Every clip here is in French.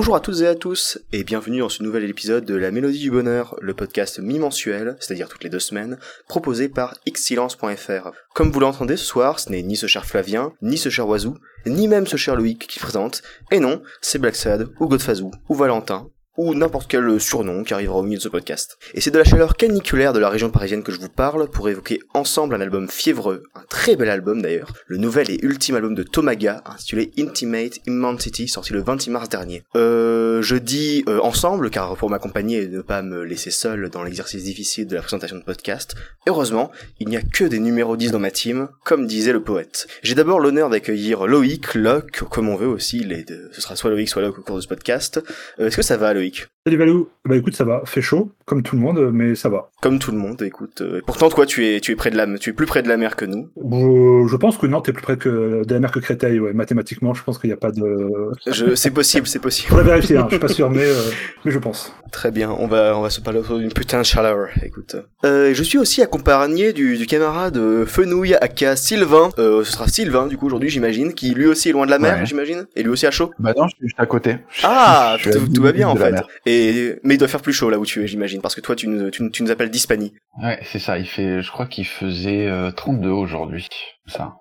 Bonjour à toutes et à tous, et bienvenue dans ce nouvel épisode de La Mélodie du Bonheur, le podcast mi-mensuel, c'est-à-dire toutes les deux semaines, proposé par xsilence.fr. Comme vous l'entendez ce soir, ce n'est ni ce cher Flavien, ni ce cher Oiseau, ni même ce cher Loïc qui présente, et non, c'est Black Sad, ou Godfazou, ou Valentin, ou n'importe quel surnom qui arrivera au milieu de ce podcast. Et c'est de la chaleur caniculaire de la région parisienne que je vous parle pour évoquer ensemble un album fiévreux, un très bel album d'ailleurs, le nouvel et ultime album de Tomaga, intitulé Intimate Immensity, sorti le 26 mars dernier. Euh, je dis euh, ensemble, car pour m'accompagner et ne pas me laisser seul dans l'exercice difficile de la présentation de podcast, heureusement, il n'y a que des numéros 10 dans ma team, comme disait le poète. J'ai d'abord l'honneur d'accueillir Loïc, Locke, comme on veut aussi, les deux. ce sera soit Loïc, soit Locke au cours de ce podcast. Euh, Est-ce que ça va Loïc velük. Salut Valou, bah écoute ça va, fait chaud comme tout le monde, mais ça va. Comme tout le monde, écoute. euh, pourtant toi tu es tu es près de la tu es plus près de la mer que nous. Je, je pense que non, t'es plus près que de la mer que Créteil, ouais. Mathématiquement, je pense qu'il n'y a pas de. Je c'est possible, c'est possible. Faudrait vérifier, hein. je suis pas sûr, mais euh, mais je pense. Très bien, on va on va se parler autour d'une putain de chaleur. Écoute, euh, je suis aussi accompagné du, du camarade euh, Fenouille aka Sylvain. Euh, ce sera Sylvain du coup aujourd'hui j'imagine, qui lui aussi est loin de la mer, Ouais. j'imagine, et lui aussi à chaud. Bah non, je suis juste à côté. Ah, tout, va bien en fait. Et mais il doit faire plus chaud là où tu es, j'imagine, parce que toi tu nous appelles d'Hispanie. Ouais, c'est ça. Il fait, je crois qu'il faisait euh, 32 aujourd'hui. Ça.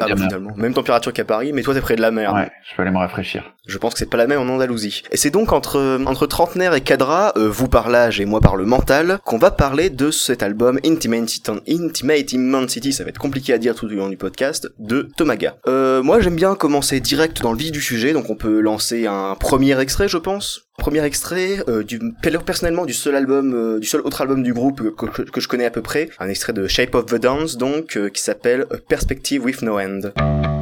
Ah bah, finalement, même température qu'à Paris, mais toi t'es près de la mer. Ouais, je peux aller me rafraîchir. Je pense que c'est pas la même en Andalousie. Et c'est donc entre entre trentenaire et cadra, euh, vous par l'âge et moi par le mental, qu'on va parler de cet album Intimate, Intimate Immensity, ça va être compliqué à dire tout au long du podcast, de Tomaga. Euh, moi j'aime bien commencer direct dans le vif du sujet, donc on peut lancer un premier extrait je pense. Premier extrait euh, du personnellement du seul album, euh, du seul autre album du groupe que, que- que je connais à peu près, un extrait de Shape of the Dance donc euh, qui s'appelle A Perspective with No End.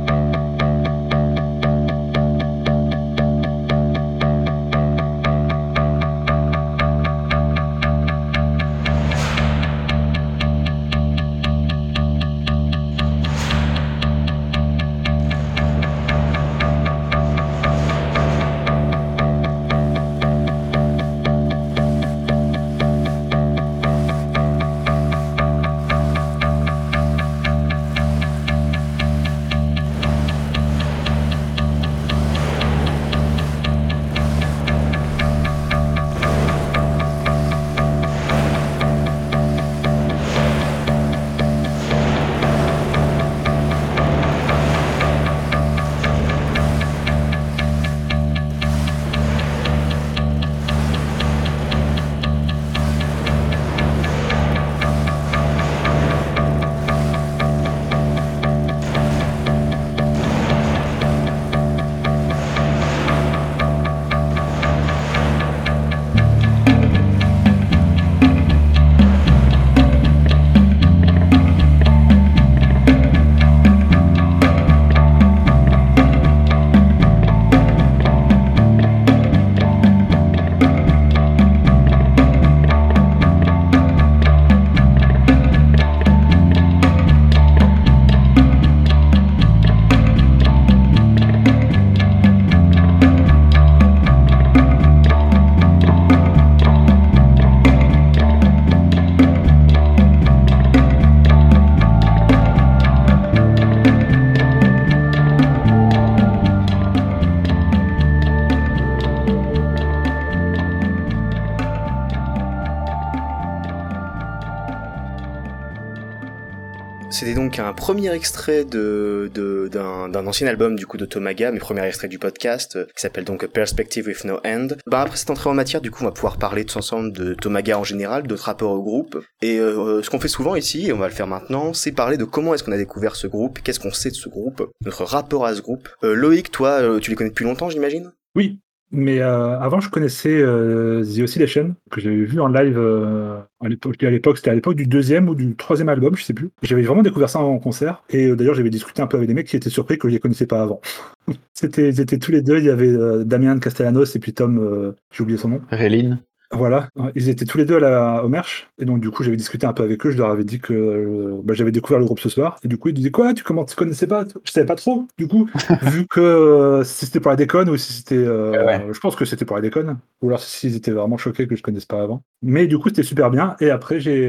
Un premier extrait d'un ancien album du coup de Tomaga, mes premiers extraits du podcast, euh, qui s'appelle donc Perspective with No End. Bah après cette entrée en matière, du coup, on va pouvoir parler tous ensemble de Tomaga en général, d'autres rapports au groupe. Et euh, ce qu'on fait souvent ici, et on va le faire maintenant, c'est parler de comment est-ce qu'on a découvert ce groupe, qu'est-ce qu'on sait de ce groupe, notre rapport à ce groupe. Euh, Loïc, toi, euh, tu les connais depuis longtemps, j'imagine? Oui, mais euh, avant je connaissais euh, The Oscillation que j'avais vu en live euh, à l'époque. À l'époque, c'était à l'époque du deuxième ou du troisième album, je sais plus. J'avais vraiment découvert ça en concert et euh, d'ailleurs j'avais discuté un peu avec des mecs qui étaient surpris que je les connaissais pas avant. C'était, ils étaient tous les deux. Il y avait euh, Damien Castellanos et puis Tom, euh, j'ai oublié son nom. Réline. Voilà, ils étaient tous les deux à la, au Merch, et donc du coup j'avais discuté un peu avec eux, je leur avais dit que euh, bah, j'avais découvert le groupe ce soir, et du coup ils disaient quoi, tu comment tu connaissais pas Je savais pas trop, du coup, vu que euh, si c'était pour la déconne ou si c'était, euh, je pense que c'était pour la déconne, ou alors s'ils étaient vraiment choqués que je connaisse pas avant. Mais du coup c'était super bien, et après j'ai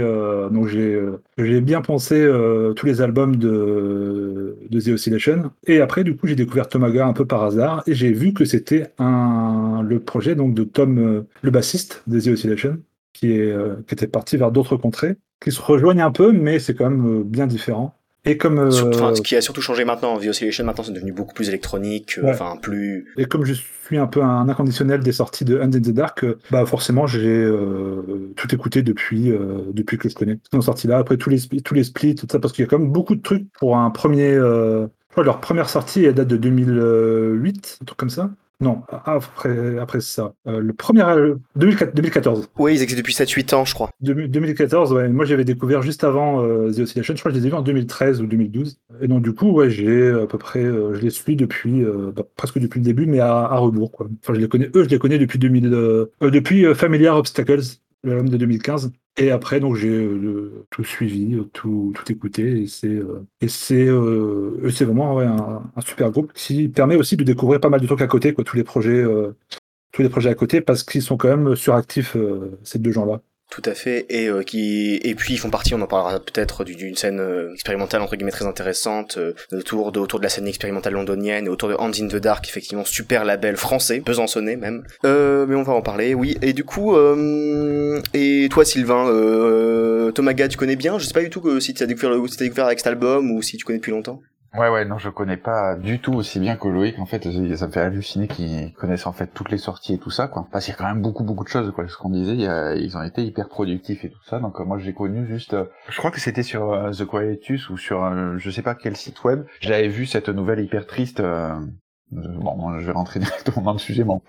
donc j'ai j'ai bien pensé tous les albums de de The Oscillation, et après du coup j'ai découvert Tomaga un peu par hasard, et j'ai vu que c'était un le projet donc de Tom le bassiste The Oscillation, qui, est, euh, qui était parti vers d'autres contrées, qui se rejoignent un peu, mais c'est quand même euh, bien différent. Et comme euh, ce qui a surtout changé maintenant, The Oscillation maintenant c'est devenu beaucoup plus électronique, enfin plus. Et comme je suis un peu un inconditionnel des sorties de Hand in the Dark, bah forcément j'ai tout écouté depuis depuis que je connais. Ils sont sortis là après tous les tous les splits tout ça parce qu'il y a quand même beaucoup de trucs pour un premier. je crois leur première sortie elle date de 2008, un truc comme ça. Non, après, après ça. Euh, le premier. 2014. Oui, ils existent depuis 7-8 ans, je crois. 2014, ouais. Moi, j'avais découvert juste avant euh, The Oscillation. Je crois que je les ai vus en 2013 ou 2012. Et donc, du coup, ouais, j'ai à peu près. Euh, je les suis depuis. Bah, presque depuis le début, mais à, rebours, quoi. Enfin, je les connais. Eux, je les connais depuis 2000. depuis Familiar Obstacles, l'album de 2015. Et après, donc j'ai euh, tout suivi, tout, tout écouté, et c'est euh, et c'est euh, c'est vraiment un, super groupe qui permet aussi de découvrir pas mal de trucs à côté, quoi, tous les projets, tous les projets à côté, parce qu'ils sont quand même suractifs ces deux gens-là. Tout à fait, et euh, qui et puis ils font partie, on en parlera peut-être d'une scène euh, expérimentale entre guillemets très intéressante euh, autour de autour de la scène expérimentale londonienne autour de Hands in the Dark, effectivement super label français, besançonné même. mais on va en parler, oui. Et du coup, et toi Sylvain, Tomaga, tu connais bien? Je sais pas du tout si tu as découvert, si as découvert avec cet album ou si tu connais depuis longtemps. Ouais, ouais, non, je connais pas du tout aussi bien que Loïc. En fait, ça me fait halluciner qu'ils connaissent en fait toutes les sorties et tout ça, quoi. Parce qu'il y a quand même beaucoup, beaucoup de choses, quoi. Ce qu'on disait, ils ont été hyper productifs et tout ça. Donc, euh, moi, j'ai connu juste, euh, je crois que c'était sur euh, The Quietus ou sur, je sais pas quel site web. J'avais vu cette nouvelle hyper triste. bon, je vais rentrer directement dans le sujet, bon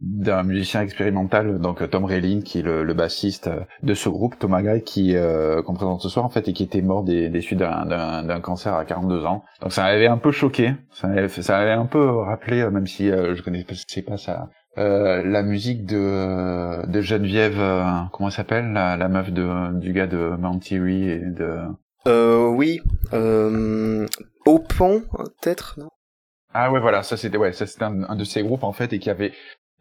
d'un musicien expérimental, donc Tom Relin, qui est le, bassiste de ce groupe, Tomagai, qui euh, qu'on présente ce soir en fait, et qui était mort des, des suites d'un cancer à 42 ans. Donc ça m'avait un peu choqué, ça m'avait, ça un peu rappelé, euh, même si euh, je connaissais pas ça, euh, la musique de, de Geneviève, euh, comment elle s'appelle, la, la, meuf de, du gars de Mount Eerie et de... Euh, oui, euh, au pont, peut-être, non? Ah ouais voilà ça c'était ouais ça c'était un, un, de ces groupes en fait et qui avait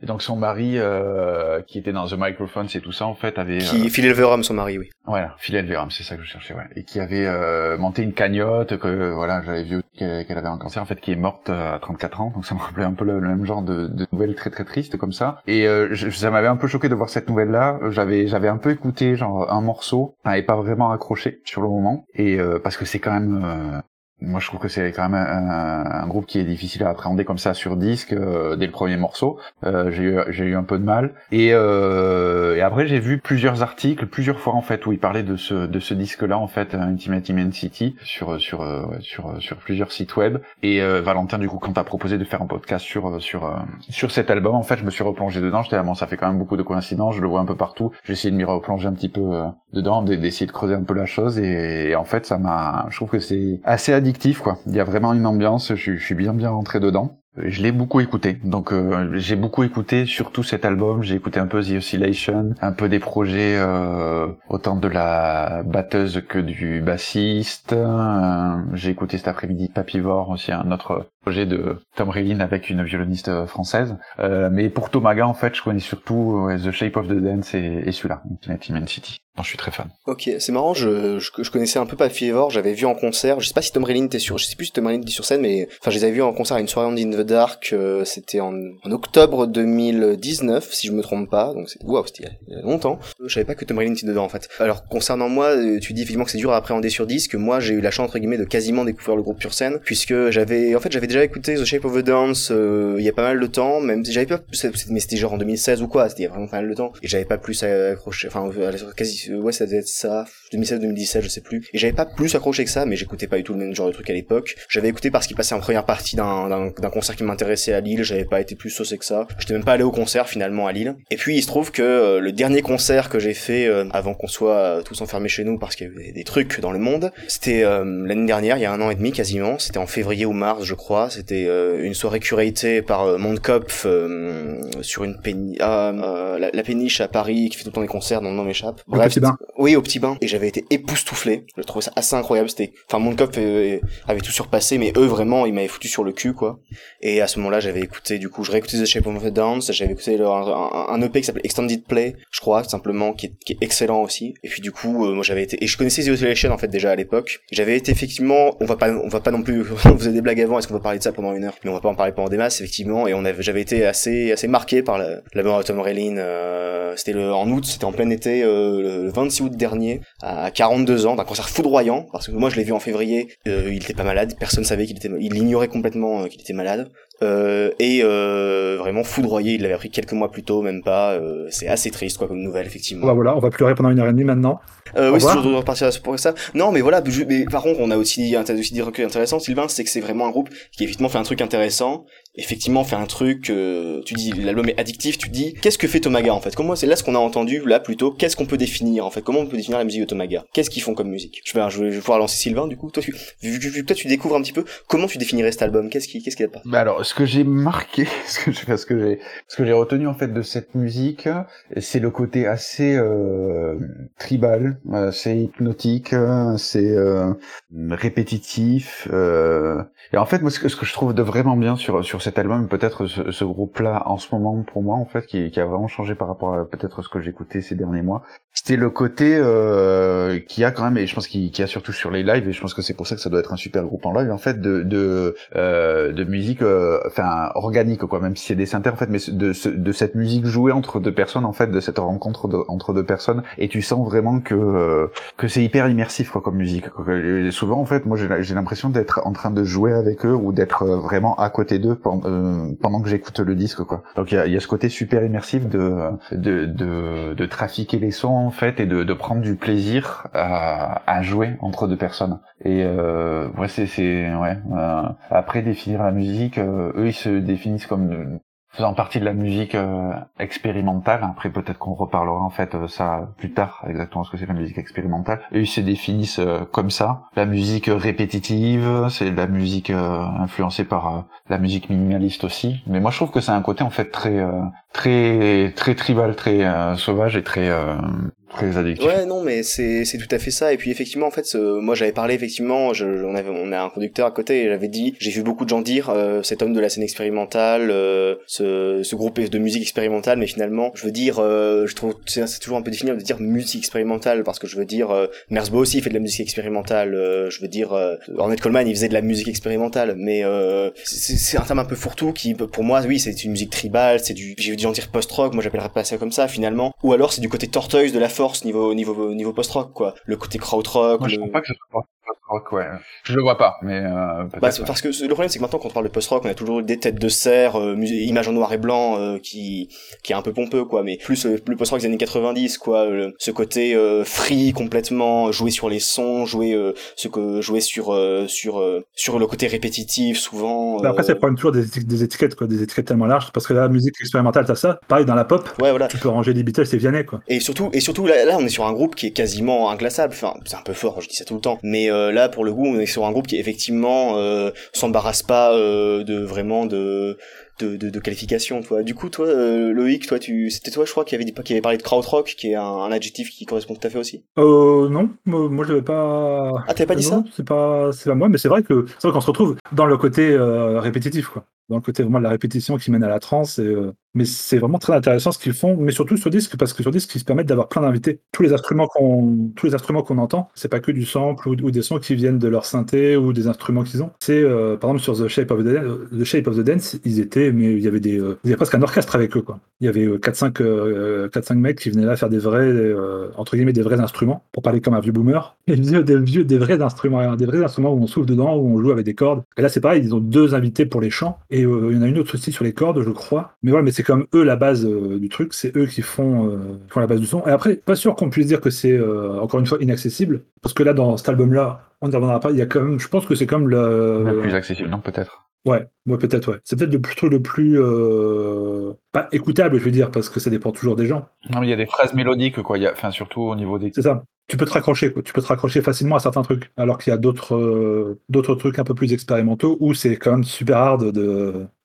et donc son mari, euh, qui était dans The Microphones et tout ça, en fait, avait... Qui, euh... Phil Elverum, son mari, oui. Voilà, Phil Elverum, c'est ça que je cherchais, ouais. Et qui avait euh, monté une cagnotte, que voilà, j'avais vu qu'elle avait un cancer, en fait, qui est morte euh, à 34 ans, donc ça me rappelait un peu le, même genre de, de nouvelles très très tristes comme ça. Et euh, je, ça m'avait un peu choqué de voir cette nouvelle-là. J'avais j'avais un peu écouté genre un morceau, et pas vraiment accroché sur le moment, et parce que c'est quand même moi, je trouve que c'est quand même un, groupe qui est difficile à appréhender comme ça sur disque euh, dès le premier morceau. Euh, j'ai eu, j'ai eu un peu de mal. Et, euh, et après, j'ai vu plusieurs articles, plusieurs fois en fait, où ils parlaient de ce de ce disque-là en fait, Intimate Immensity, sur sur sur sur plusieurs sites web. Et Valentin, du coup, quand t'as proposé de faire un podcast sur sur sur cet album, en fait, je me suis replongé dedans. J'étais bon, ça fait quand même beaucoup de coïncidences. Je le vois un peu partout. J'ai essayé de m'y replonger un petit peu dedans, d'essayer de creuser un peu la chose. Et, et en fait, ça m'a, je trouve que c'est assez addictif quoi. Il y a vraiment une ambiance, je, suis bien bien rentré dedans. Je l'ai beaucoup écouté, donc euh, j'ai beaucoup écouté surtout cet album. J'ai écouté un peu The Oscillation, un peu des projets euh, autant de la batteuse que du bassiste. Euh, j'ai écouté cet après-midi Papivore aussi, un autre projet de Tom Relin avec une violoniste française. mais pour Tomaga en fait, je connais surtout The Shape of the Dance et, et celui-là, Infinite Immensity je suis très fan. Ok, c'est marrant, je, je, connaissais un peu pas Fever, j'avais vu en concert, je sais pas si Tom Relin était sur, je sais plus si Tom Relin était sur scène, mais enfin je les avais vus en concert à une soirée in the Dark, euh, c'était en, en, octobre 2019, si je me trompe pas, donc c'est, waouh, c'était il y a longtemps. Je savais pas que Tom Relin était dedans en fait. Alors concernant moi, euh, tu dis effectivement que c'est dur à appréhender sur disque, moi j'ai eu la chance entre guillemets de quasiment découvrir le groupe sur scène, puisque j'avais, en fait j'avais déjà écouté The Shape of the Dance euh, il y a pas mal de temps, même si j'avais pas, mais c'était genre en 2016 ou quoi, c'était il y a vraiment pas mal de temps, et j'avais pas plus accroché, enfin quasi ouais, ça devait être ça, 2016-2017, je sais plus. Et j'avais pas plus accroché que ça, mais j'écoutais pas du tout le même genre de truc à l'époque. J'avais écouté parce qu'il passait en première partie d'un concert qui m'intéressait à Lille, j'avais pas été plus saucé que ça. J'étais même pas allé au concert finalement à Lille. Et puis il se trouve que euh, le dernier concert que j'ai fait euh, avant qu'on soit euh, tous enfermés chez nous parce qu'il y avait des, trucs dans le monde, c'était l'année dernière, il y a un an et demi quasiment, c'était en février ou mars je crois, C'était une soirée curatée par Mondkopf sur une péniche, ah, la, péniche à Paris qui fait tout le temps des concerts dont le nom m'échappe. Au Petit Bain. Oui, au Petit Bain. Et j'avais été époustouflé. Je trouvais ça assez incroyable. C'était, enfin, Mondkopf avait tout surpassé, mais eux vraiment, ils m'avaient foutu sur le cul, quoi. Et à ce moment-là, j'avais écouté, du coup, je réécoutais The Shape of the Dance, j'avais écouté un, un, EP qui s'appelle Extended Play, je crois, simplement, qui est, qui est excellent aussi. Et puis du coup, moi j'avais été, et je connaissais The Oscillation en fait déjà à l'époque. J'avais été effectivement, on va pas, on va pas non plus, vous faisait des blagues avant, est-ce qu'on va parler de ça pendant une heure Mais on va pas en parler pendant des masses effectivement. Et on avait, j'avais été assez, assez marqué par la, mort de Tom Relin. Euh, c'était le, en août, c'était en plein été, euh, le 26 août dernier, à 42 ans, d'un concert foudroyant. Parce que moi je l'ai vu en février, euh, il était pas malade, personne savait qu'il était, il ignorait complètement qu'il était malade. Euh, et euh, vraiment foudroyé, il l'avait appris quelques mois plus tôt, même pas. Euh, c'est assez triste quoi comme nouvelle effectivement. Bah voilà, on va pleurer pendant une heure et demie maintenant. Euh, oui, c'est toujours de repartir pour ça. Non, mais voilà. Mais par contre, on a aussi, un aussi des recueils intéressants. Sylvain, c'est que c'est vraiment un groupe qui effectivement fait un truc intéressant. Effectivement, fait un truc. Euh, tu dis l'album est addictif. Tu dis qu'est-ce que fait Tomaga en fait? Comment c'est là ce qu'on a entendu là plutôt Qu'est-ce qu'on peut définir en fait? Comment on peut définir la musique de Tomaga? Qu'est-ce qu'ils font comme musique? Je vais, je pouvoir lancer Sylvain du coup. Toi, tu, toi tu découvres un petit peu comment tu définirais cet album? Qu'est-ce qui, qu'est-ce a pas? Bah alors, ce que j'ai marqué, ce que j'ai, ce que j'ai, retenu en fait de cette musique, c'est le côté assez euh, tribal, assez hypnotique, hein, c'est euh, répétitif. Euh, et en fait, moi, ce que, ce que, je trouve de vraiment bien sur sur cet album, peut-être ce, groupe-là en ce moment pour moi, en fait, qui, a vraiment changé par rapport à peut-être ce que j'écoutais ces derniers mois, c'était le côté euh, qui a quand même, et je pense qu'il y a surtout sur les lives, et je pense que c'est pour ça que ça doit être un super groupe en live, en fait, de de, euh, de musique, euh, enfin organique quoi, même si c'est des synthés en fait, mais de de cette musique jouée entre deux personnes en fait, de cette rencontre entre deux personnes, et tu sens vraiment que euh, que c'est hyper immersif quoi comme musique. souvent en fait, moi j'ai l'impression d'être en train de jouer avec eux ou d'être euh, vraiment à côté d'eux euh, pendant que j'écoute le disque quoi. Donc il y a, y a, ce côté super immersif de de de, de trafiquer les sons en fait et de, de prendre du plaisir à, à jouer entre deux personnes. Et euh, ouais c'est ouais. Euh, après définir la musique, eux ils se définissent comme faisant partie de la musique euh, expérimentale. Après, peut-être qu'on reparlera en fait euh, ça plus tard, exactement ce que c'est la musique expérimentale. Et ils se définissent euh, comme ça. La musique répétitive, c'est la musique influencée par la musique minimaliste aussi. Mais moi, je trouve que c'est un côté en fait très, très, très tribal, très sauvage et très très addictif. Ouais, non, mais c'est c'est tout à fait ça. Et puis effectivement, en fait, moi j'avais parlé effectivement, je, on avait on a un conducteur à côté et j'avais dit, j'ai vu beaucoup de gens dire euh, cet homme de la scène expérimentale, euh, ce ce groupe de musique expérimentale, mais finalement, je veux dire, euh, je trouve c'est toujours un peu difficile de dire musique expérimentale parce que je veux dire, euh, Merzbow aussi fait de la musique expérimentale. je veux dire, Ornette Coleman il faisait de la musique expérimentale, mais c'est un terme un peu fourre-tout qui, pour moi, oui, c'est une musique tribale, c'est du, j'ai vu des gens dire post-rock, moi j'appellerais pas ça comme ça finalement, ou alors c'est du côté tortoise de la force niveau niveau niveau post-rock quoi. Le côté krautrock. Moi, je le... pas que ce soit post-rock, ouais. Je le vois pas, mais euh, bah, parce que le problème c'est que maintenant quand on parle de post-rock, on a toujours des têtes de serre, euh, images en noir et blanc euh, qui qui est un peu pompeux quoi, mais plus euh, le post-rock des années 90 quoi, ce côté free complètement, jouer sur les sons, jouer ce que jouer sur sur sur le côté répétitif souvent. Bah, après c'est le problème toujours des, des, étiquettes quoi, des étiquettes tellement larges parce que la musique expérimentale t'as ça, pareil dans la pop. Ouais voilà. Tu peux ranger des Beatles et Vianney quoi. Et surtout et surtout là, là on est sur un groupe qui est quasiment inclassable. Enfin c'est un peu fort, je dis ça tout le temps, mais là pour le coup on est sur un groupe qui effectivement euh, s'embarrasse pas euh, de vraiment de de, de, de qualification toi du coup toi euh, Loïc toi tu c'était toi je crois qui avait dit qui avait parlé de krautrock qui est un, adjectif qui correspond tout à fait aussi. Euh non. Moi, je l'avais pas ah t'avais pas dit ça? c'est pas c'est pas moi mais c'est vrai que c'est vrai qu'on se retrouve dans le côté euh, répétitif quoi dans le côté vraiment de la répétition qui mène à la transe. Euh, mais c'est vraiment très intéressant ce qu'ils font, mais surtout sur disque, parce que sur disque, ils se permettent d'avoir plein d'invités. Tous les instruments qu'on, tous les instruments qu'on entend, c'est pas que du sample ou, des sons qui viennent de leur synthé ou des instruments qu'ils ont. C'est, euh, par exemple, sur The Shape of the, the, Shape of the Dance, ils étaient, mais il y avait des, euh, il y avait presque un orchestre avec eux, quoi. Il y avait 4-5, euh, 4-5 mecs qui venaient là faire des vrais, entre guillemets, des vrais instruments, pour parler comme un vieux boomer. Et des vieux, des vrais instruments, des vrais instruments où on souffle dedans, où on joue avec des cordes. Et là, c'est pareil, ils ont deux invités pour les chants, et il y en a une autre aussi sur les cordes, je crois. Mais voilà, mais c'est comme eux la base euh, du truc, c'est eux qui font, euh, font la base du son. Et après, pas sûr qu'on puisse dire que c'est euh, encore une fois inaccessible, parce que là, dans cet album-là, on ne reviendra pas. Il y a quand même, je pense que c'est comme le, le plus accessible, non peut-être. Ouais, ouais peut-être, ouais. C'est peut-être le plus, le plus, pas écoutable, je veux dire, parce que ça dépend toujours des gens. Non, mais il y a des phrases mélodiques, quoi. Il y a, enfin, surtout au niveau des. C'est ça. Tu peux te raccrocher. Tu peux te raccrocher facilement à certains trucs, alors qu'il y a d'autres euh, trucs un peu plus expérimentaux où c'est quand même super hard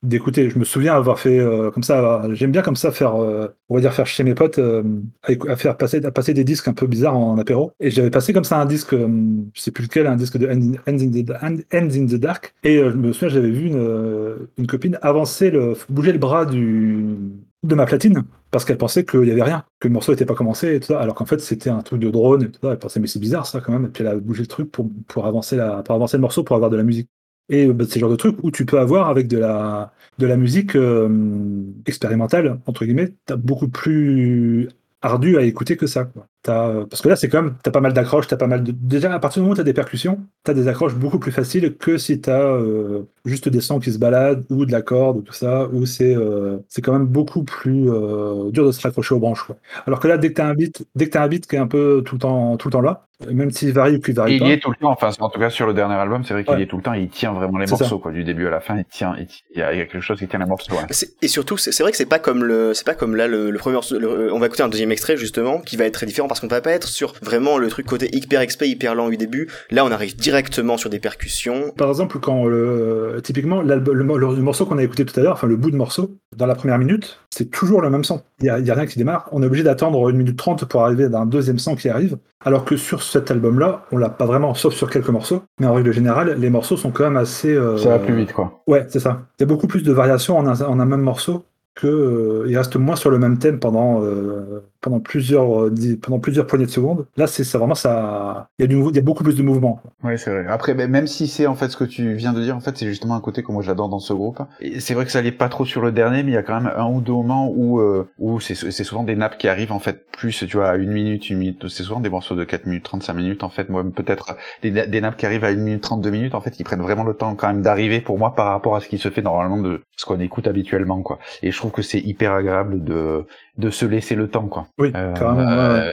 d'écouter. Je me souviens avoir fait euh, comme ça. J'aime bien comme ça faire, euh, on va dire faire chez mes potes, à, faire passer à passer des disques un peu bizarres en, apéro. Et j'avais passé comme ça un disque, je sais plus lequel, un disque de Ends in the, Ends in the Dark. Et je me souviens, j'avais vu une, une copine avancer le, bouger le bras du de ma platine parce qu'elle pensait qu'il y avait rien, que le morceau n'était pas commencé et tout ça, alors qu'en fait c'était un truc de drone et tout ça. Elle pensait mais c'est bizarre ça quand même. Puis elle a bougé le truc pour, pour avancer la, pour avancer le morceau pour avoir de la musique. Et bah, c'est le genre de truc où tu peux avoir avec de la, de la musique euh, expérimentale, entre guillemets, as beaucoup plus ardu à écouter que ça. Quoi. As, parce que là, c'est quand même, t'as pas mal d'accroches, t'as pas mal de. Déjà, à partir du moment où t'as des percussions, t'as des accroches beaucoup plus faciles que si t'as euh, juste des sons qui se baladent ou de la corde ou tout ça, où c'est euh, c'est quand même beaucoup plus euh, dur de se raccrocher aux branches. Quoi. Alors que là, dès que t'as un beat, dès que t'as un beat qui est un peu tout le temps, tout le temps là, même s'il varie ou qu'il varie il pas. Il y est tout le temps. Enfin, en tout cas, sur le dernier album, c'est vrai qu'il y est tout le temps. Il tient vraiment les morceaux, quoi, du début à la fin. Il tient. Il y a quelque chose qui tient les morceaux. Ouais. Et surtout, c'est vrai que c'est pas comme le, c'est pas comme là le, le premier morceau. on va écouter un deuxième extrait justement, qui va être très différent parce qu'on va pas être sur vraiment le truc côté hyper XP, hyper lent au début. Là, on arrive directement sur des percussions. Par exemple, quand le, typiquement le, le, morceau qu'on a écouté tout à l'heure, enfin le bout de morceau, dans la première minute, c'est toujours le même son. Il y a, rien qui démarre. On est obligé d'attendre une minute trente pour arriver à un deuxième son qui arrive. Alors que sur cet album-là, on l'a pas vraiment, sauf sur quelques morceaux. Mais en règle générale, les morceaux sont quand même assez. Euh... Ça va plus vite, quoi. Ouais, c'est ça. Il y a beaucoup plus de variations en un, en un même morceau euh, il reste moins sur le même thème pendant euh, pendant plusieurs euh, pendant plusieurs poignées de secondes. Là, c'est vraiment ça. Il y a beaucoup plus de mouvement. Oui, c'est vrai. Après, ben, même si c'est en fait ce que tu viens de dire, en fait, c'est justement un côté que moi j'adore dans ce groupe. C'est vrai que ça allait pas trop sur le dernier, mais il y a quand même un ou deux moments où où c'est souvent des nappes qui arrivent en fait plus, tu vois, à une minute, une minute. C'est souvent des morceaux de 4 minutes 35 minutes en fait. Moi, peut-être des, des nappes qui arrivent à une minute 32 minutes. En fait, ils prennent vraiment le temps quand même d'arriver pour moi par rapport à ce qui se fait normalement de ce qu'on écoute habituellement, quoi. Et je trouve que c'est hyper agréable de de se laisser le temps quoi. Oui, euh, carrément. Euh,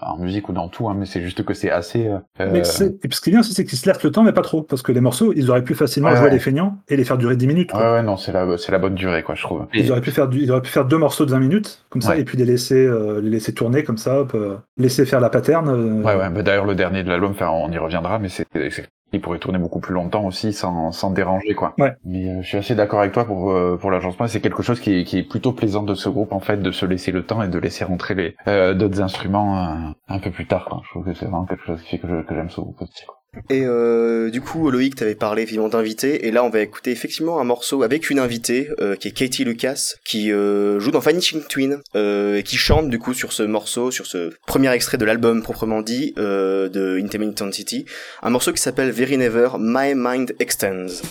en musique ou dans tout, hein, mais c'est juste que c'est assez. Euh... Mais et ce qui est bien aussi, c'est qu'ils se laissent le temps, mais pas trop, parce que les morceaux, ils auraient pu facilement ouais, jouer ouais. les feignants et les faire durer 10 minutes. Quoi. Ouais, ouais, non, c'est la, c'est la bonne durée, quoi, je trouve. Ils auraient pu faire, du, ils auraient pu faire deux morceaux de 20 minutes, comme ça, et puis les laisser, euh, les laisser tourner comme ça, hop, euh, laisser faire la pattern. Ouais, ouais. D'ailleurs, le dernier de l'album, enfin, on y reviendra, mais c'est il pourrait tourner beaucoup plus longtemps aussi sans, sans déranger quoi. Ouais. Mais euh, je suis assez d'accord avec toi pour euh, pour l'agencement. C'est quelque chose qui est, qui est plutôt plaisant de ce groupe en fait, de se laisser le temps et de laisser rentrer les euh, d'autres instruments euh, un peu plus tard. Quoi. Je trouve que c'est vraiment quelque chose qui fait que, j'aime ce groupe aussi. Quoi. Et euh, du coup, Loïc, t'avais parlé évidemment d'invités, et là on va écouter effectivement un morceau avec une invitée euh, qui est Katie Lucas, qui euh, joue dans Vanishing Twin, euh, et qui chante du coup sur ce morceau, sur ce premier extrait de l'album proprement dit de Intermittent City, un morceau qui s'appelle Very Never, My Mind Extends.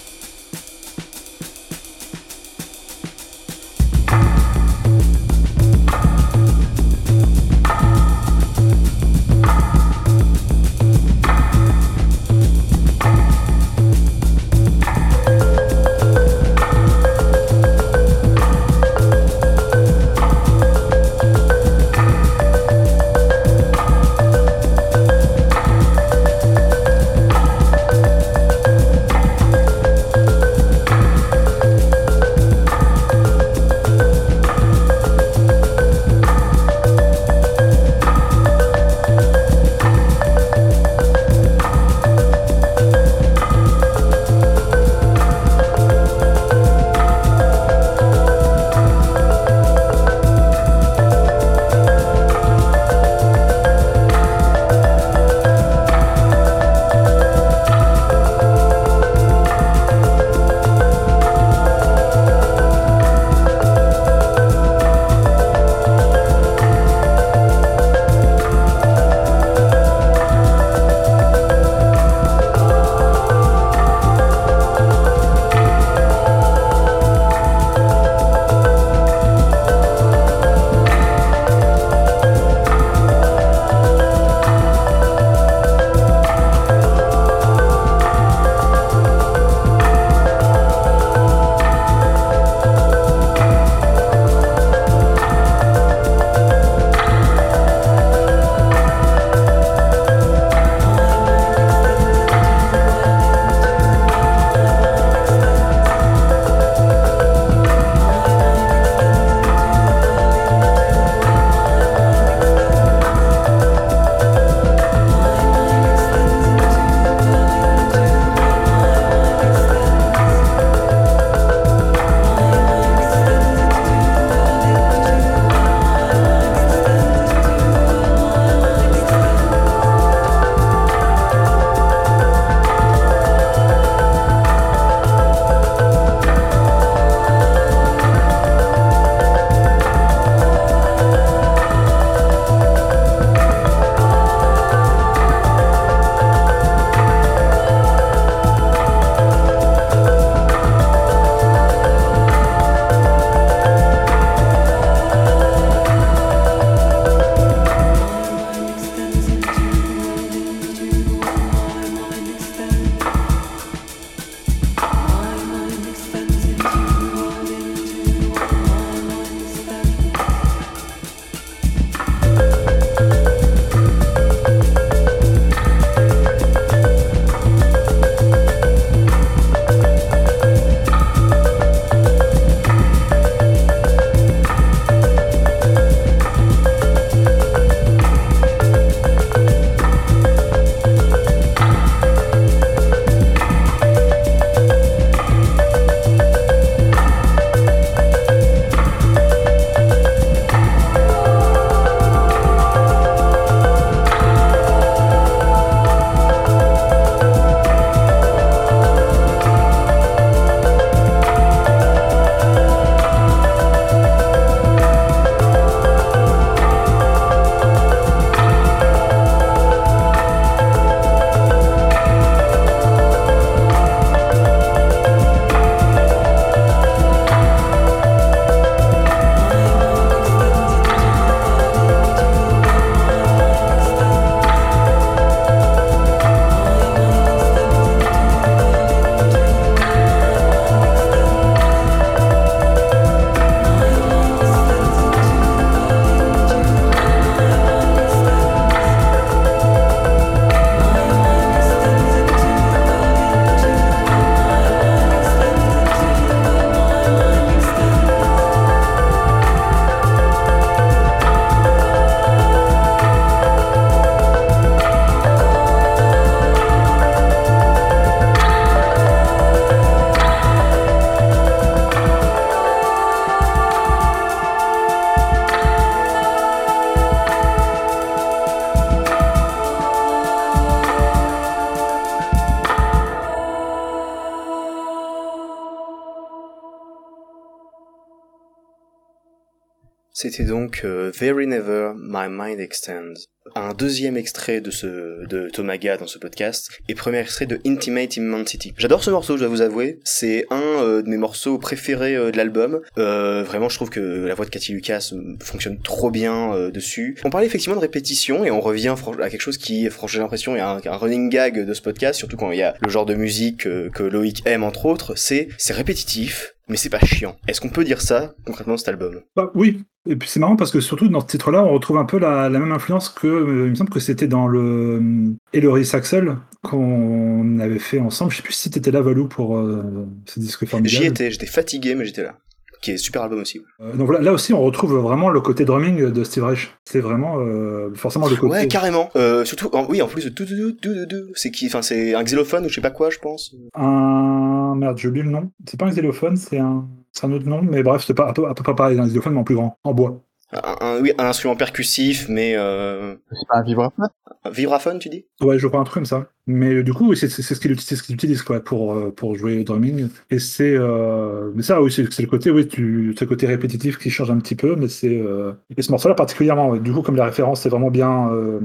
C'était donc euh, Very Never My Mind Extends. Un deuxième extrait de ce de Tomaga dans ce podcast et premier extrait de Intimate Immensity. J'adore ce morceau, je dois vous avouer. C'est un euh, de mes morceaux préférés euh, de l'album. vraiment, je trouve que la voix de Cathy Lucas fonctionne trop bien dessus. On parlait effectivement de répétition et on revient à quelque chose qui, franchement, j'ai l'impression, y a un, running gag de ce podcast, surtout quand il y a le genre de musique que Loïc aime entre autres. C'est c'est répétitif, mais c'est pas chiant. Est-ce qu'on peut dire ça concrètement de cet album? Bah, Oui, et puis c'est marrant parce que surtout dans ce titre-là, on retrouve un peu la, même influence que, euh, il me semble que c'était dans le euh, Ellery Axel qu'on avait fait ensemble. Je sais plus si t'étais là, Valou, pour euh, ce disque formidable. J'y étais, j'étais fatigué, mais j'étais là qui est super album aussi. Euh, donc là, là, aussi, on retrouve vraiment le côté drumming de Steve Reich. C'est vraiment euh, forcément le côté. Ouais, carrément. Euh, surtout, oui, en plus de c'est qui, enfin, c'est un xylophone ou je sais pas quoi, je pense. Un merde, j'ai oublié le nom. C'est pas un xylophone, c'est un, c'est un autre nom, mais bref, c'est pas à peu, à peu près pareil d'un xylophone, mais en plus grand, en bois un, oui, un instrument percussif, mais euh... c'est pas un vibraphone? Un vibraphone, tu dis? Ouais, je vois un truc comme ça. Mais du coup, c'est ce qu'il utilise, qu utilise quoi, pour euh, pour jouer le drumming. Et c'est, euh... mais ça, oui, c'est le côté, oui, tu, c'est le côté répétitif qui change un petit peu, mais c'est euh... et ce morceau-là particulièrement. Du coup, comme la référence est vraiment bien, euh...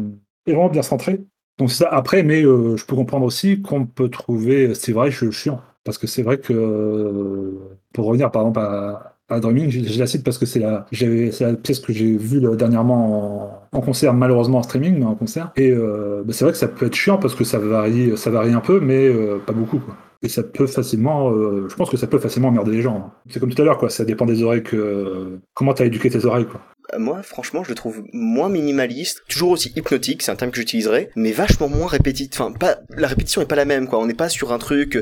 est vraiment bien centrée. Donc c'est ça. Après, mais euh, je peux comprendre aussi qu'on peut trouver Steve Reich chiant, parce que c'est vrai que pour revenir par exemple à Drumming, je, la cite parce que c'est la, pièce que j'ai vue dernièrement en, concert, malheureusement en streaming, mais en concert. Et euh, bah, c'est vrai que ça peut être chiant parce que ça varie, ça varie un peu, mais euh, pas beaucoup. Et ça peut facilement, euh, je pense que ça peut facilement emmerder les gens. Hein. C'est comme tout à l'heure, quoi. Ça dépend des oreilles que, comment t'as éduqué tes oreilles, quoi. Euh, moi, franchement, je le trouve moins minimaliste, toujours aussi hypnotique, c'est un terme que j'utiliserais, mais vachement moins répétitif. Enfin, pas, la répétition est pas la même, quoi. On n'est pas sur un truc,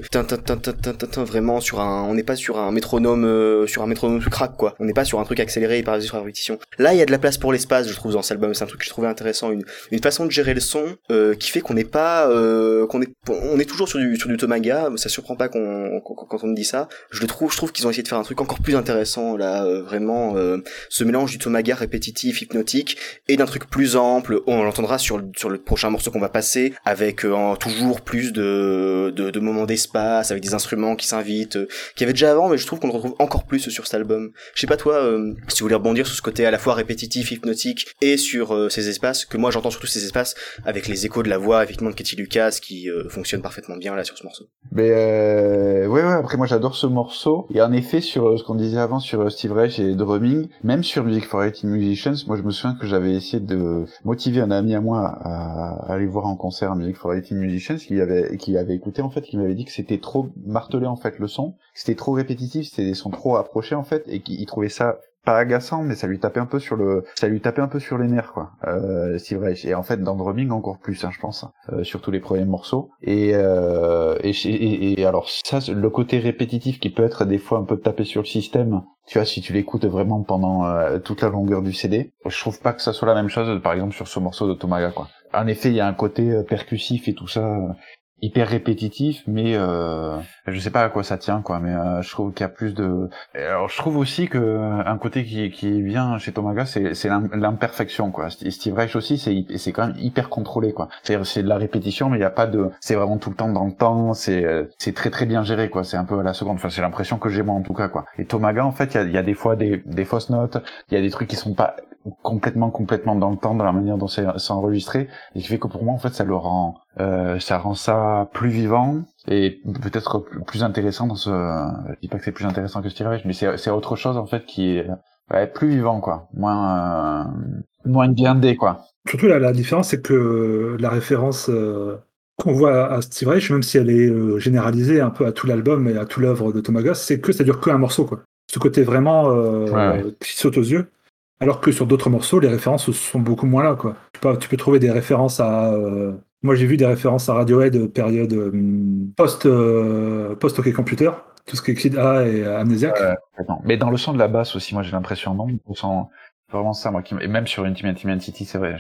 vraiment sur un, on n'est pas sur un métronome, euh, sur un métronome crack, quoi. On n'est pas sur un truc accéléré et par sur la répétition. Là, il y a de la place pour l'espace, je trouve, dans cet album. C'est un truc que je trouvais intéressant, une, une façon de gérer le son euh, qui fait qu'on n'est pas, euh, qu'on est, on est toujours sur du, sur du Tomaga. Ça surprend pas qu'on, quand on me dit ça. Je le trouve, je trouve qu'ils ont essayé de faire un truc encore plus intéressant là, vraiment ce mélange du Tomaga répétitif, hypnotique, et d'un truc plus ample. On l'entendra sur, sur le prochain morceau qu'on va passer, avec euh, toujours plus de, de, moments d'espace, avec des instruments qui s'invitent, euh, qu'il y avait déjà avant, mais je trouve qu'on le retrouve encore plus sur cet album. Je sais pas toi, euh, si vous voulez rebondir sur ce côté à la fois répétitif, hypnotique, et sur ces espaces, que moi j'entends surtout ces espaces avec les échos de la voix, effectivement, de Katie Lucas, qui fonctionne parfaitement bien là sur ce morceau. Mais ouais, après moi j'adore ce morceau, et en effet sur ce qu'on disait avant sur Steve Reich et Drumming, même sur Music for Musicians, moi je me souviens que j'avais essayé de motiver un ami à moi à, aller voir en concert Music for 18 Musicians qui avait qui avait écouté en fait, qui m'avait dit que c'était trop martelé en fait le son, c'était trop répétitif, c'était des sons trop approchés en fait et qu'il trouvait ça pas agaçant, mais ça lui tapait un peu sur le, ça lui tapait un peu sur les nerfs, quoi. Euh, c'est vrai. Et en fait, dans Drumming encore plus, hein, je pense, euh, sur tous les premiers morceaux. Et, euh, et, et, alors ça, le côté répétitif qui peut être des fois un peu tapé sur le système. Tu vois, si tu l'écoutes vraiment pendant euh, toute la longueur du CD, je trouve pas que ça soit la même chose, par exemple sur ce morceau de Tomaga, quoi. En effet, il y a un côté euh, percussif et tout ça hyper répétitif mais euh, je sais pas à quoi ça tient quoi mais euh, je trouve qu'il y a plus de alors je trouve aussi que un côté qui qui vient chez Tomaga c'est c'est l'imperfection quoi. Steve Reich aussi c'est c'est quand même hyper contrôlé quoi. C'est c'est de la répétition mais il y a pas de c'est vraiment tout le temps dans le temps c'est euh, c'est très très bien géré quoi. C'est un peu à la seconde. Enfin c'est l'impression que j'ai moi en tout cas quoi. Et Tomaga en fait il y a, y a des fois des des fausses notes il y a des trucs qui sont pas complètement complètement dans le temps dans la manière dont c'est enregistré et qui fait que pour moi en fait ça le rend euh, ça rend ça plus vivant et peut-être plus intéressant dans ce je dis pas que c'est plus intéressant que Steve mais c'est c'est autre chose en fait qui est ouais, plus vivant quoi. Moins euh, moins bien dé quoi. Surtout la, la différence c'est que la référence euh, qu'on voit à Steve Reich même si elle est euh, généralisée un peu à tout l'album et à tout l'œuvre de Thomas Goss c'est que ça dure qu'un morceau quoi. Ce côté vraiment euh, qui saute aux yeux alors que sur d'autres morceaux, les références sont beaucoup moins là. Quoi. Tu, peux, tu peux trouver des références à. Euh, moi, j'ai vu des références à Radiohead euh, période euh, post, post OK Computer, tout ce qui est Kid A et Amnesiac. mais dans le son de la basse aussi, moi j'ai l'impression, non On sent vraiment ça, moi. Qui... Et même sur Intimate City, c'est vrai.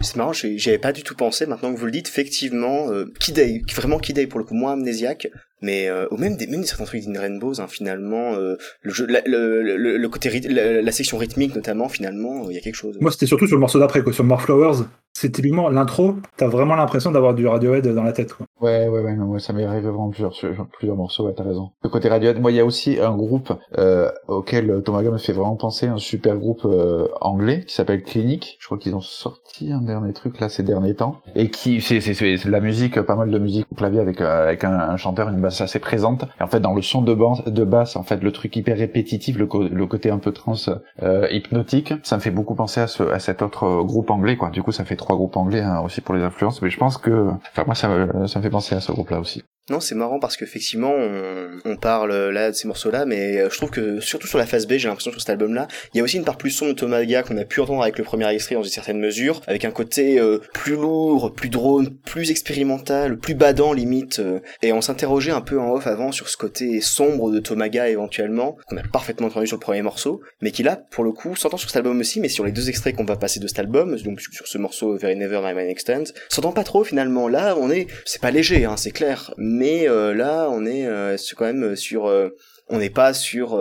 C'est marrant, j'y avais pas du tout pensé. Maintenant que vous le dites, effectivement, euh, Kid A, vraiment Kid A pour le coup moins amnésiaque, mais euh, même des même certains trucs d'In Rainbows, hein, finalement, euh, le, jeu, le, le, côté la, section rythmique notamment, finalement, il y a quelque chose. Moi, c'était surtout sur le morceau d'après, quoi, sur More Flowers. C'est typiquement l'intro, t'as vraiment l'impression d'avoir du Radiohead dans la tête. Quoi. Ouais, ouais, ouais, ouais, ça m'est arrivé vraiment plusieurs, plusieurs morceaux, ouais, t'as raison. Le côté Radiohead, moi, il y a aussi un groupe euh, auquel Tomaga me fait vraiment penser, un super groupe euh, anglais qui s'appelle Clinic. Je crois qu'ils ont sorti un dernier truc là ces derniers temps, et qui c'est c'est c'est la musique, pas mal de musique au clavier avec euh, avec un, chanteur, une basse assez présente. Et en fait, dans le son de basse, de basse, en fait, le truc hyper répétitif, le, côté un peu trans euh, hypnotique, ça me fait beaucoup penser à ce à cet autre groupe anglais, quoi. Du coup, ça fait trois groupes anglais hein, aussi pour les influences, mais je pense que, enfin moi, ça ça me fait penser à ce groupe-là aussi. Non, c'est marrant parce qu'effectivement, on, on parle là de ces morceaux-là, mais euh, je trouve que surtout sur la phase B, j'ai l'impression sur cet album-là, il y a aussi une part plus sombre de Tomaga qu'on a pu entendre avec le premier extrait dans une certaine mesure, avec un côté euh, plus lourd, plus drone, plus expérimental, plus badant limite. Euh, et on s'interrogeait un peu en off avant sur ce côté sombre de Tomaga éventuellement, qu'on a parfaitement entendu sur le premier morceau, mais qui là, pour le coup, s'entend sur cet album aussi, mais sur les deux extraits qu'on va passer de cet album, donc sur ce morceau Very Never My Mind Extends, s'entend pas trop finalement. Là, on est, c'est pas léger, hein, c'est clair, euh, là on est euh, quand même sur euh, on n'est pas sur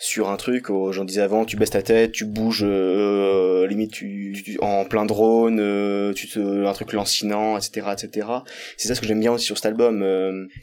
sur un truc où j'en disais avant tu baisses ta tête tu bouges limite tu, en plein drone tu te un truc lancinant etc etc c'est ça ce que j'aime bien aussi sur cet album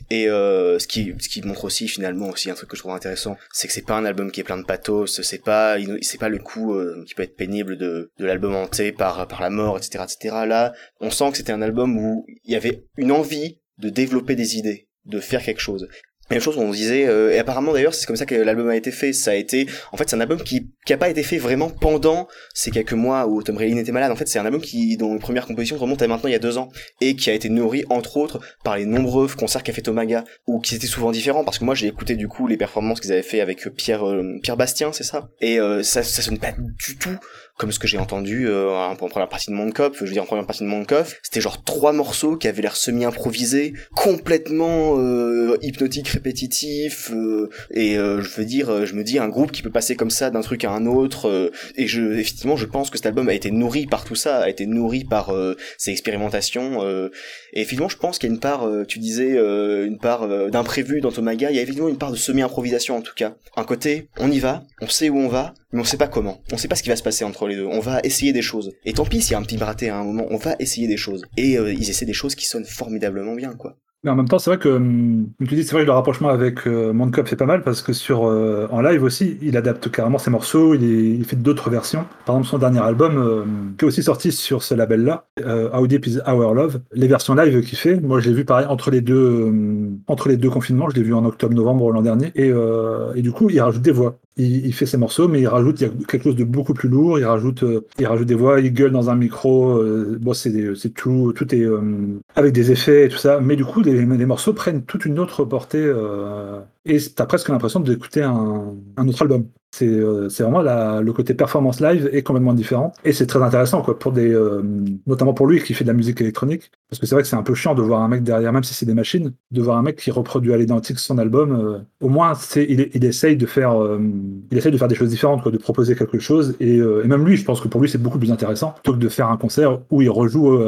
et ce qui ce qui montre aussi finalement aussi un truc que je trouve intéressant c'est que c'est pas un album qui est plein de pathos c'est pas c'est pas le coup qui peut être pénible de de l'album hanté par par la mort etc etc là on sent que c'était un album où il y avait une envie de développer des idées de faire quelque chose. Même chose, on disait, euh, et apparemment d'ailleurs, c'est comme ça que l'album a été fait. Ça a été, en fait, c'est un album qui qui pas été fait vraiment pendant ces quelques mois où Tom Green était malade. En fait, c'est un album qui, dont les premières compositions remontent à maintenant il y a deux ans et qui a été nourri entre autres par les nombreux concerts qu'a fait Tomaga ou qui étaient souvent différents parce que moi j'ai écouté du coup les performances qu'ils avaient fait avec Pierre euh, Pierre Bastien, c'est ça? Et euh, ça ça sonne pas du tout comme ce que j'ai entendu euh, en première partie de Monkop, je veux dire en première partie de Monkop, c'était genre trois morceaux qui avaient l'air semi-improvisés, complètement euh, hypnotiques, répétitifs, euh, et euh, je veux dire, je me dis un groupe qui peut passer comme ça d'un truc à un autre, et je effectivement je pense que cet album a été nourri par tout ça, a été nourri par ces expérimentations, et effectivement je pense qu'il y a une part, tu disais, une part d'imprévu dans Tomaga, il y a évidemment une part de semi-improvisation en tout cas, un côté on y va, on sait où on va, mais on sait pas comment, on sait pas ce qui va se passer entre les deux. On va essayer des choses. Et tant pis s'il y a un petit raté à un moment, on va essayer des choses. Et euh, ils essaient des choses qui sonnent formidablement bien, quoi. Mais en même temps, c'est vrai que, hum, tu dis, c'est vrai que le rapprochement avec euh, Mondcop fait pas mal parce que sur euh, en live aussi, il adapte carrément ses morceaux, il, fait d'autres versions. Par exemple, son dernier album, euh, qui est aussi sorti sur ce label-là, euh, How Deep Is Our Love, les versions live qu'il fait, moi je l'ai vu pareil entre les deux, hum, entre les deux confinements, je l'ai vu en octobre-novembre l'an dernier, et, et du coup, il rajoute des voix. Il, fait ses morceaux, mais il rajoute il y a quelque chose de beaucoup plus lourd. Il rajoute, il rajoute des voix, il gueule dans un micro. bon, c'est c'est tout, tout est avec des effets et tout ça. Mais du coup, les, morceaux prennent toute une autre portée euh, et t'as presque l'impression d'écouter un, un, autre album. C'est euh, vraiment la, le côté performance live est complètement différent et c'est très intéressant quoi pour des euh, notamment pour lui qui fait de la musique électronique parce que c'est vrai que c'est un peu chiant de voir un mec derrière même si c'est des machines de voir un mec qui reproduit à l'identique son album euh, au moins c'est il, il, essaye de faire euh, il essaye de faire des choses différentes quoi de proposer quelque chose et, même lui je pense que pour lui c'est beaucoup plus intéressant plutôt que de faire un concert où il rejoue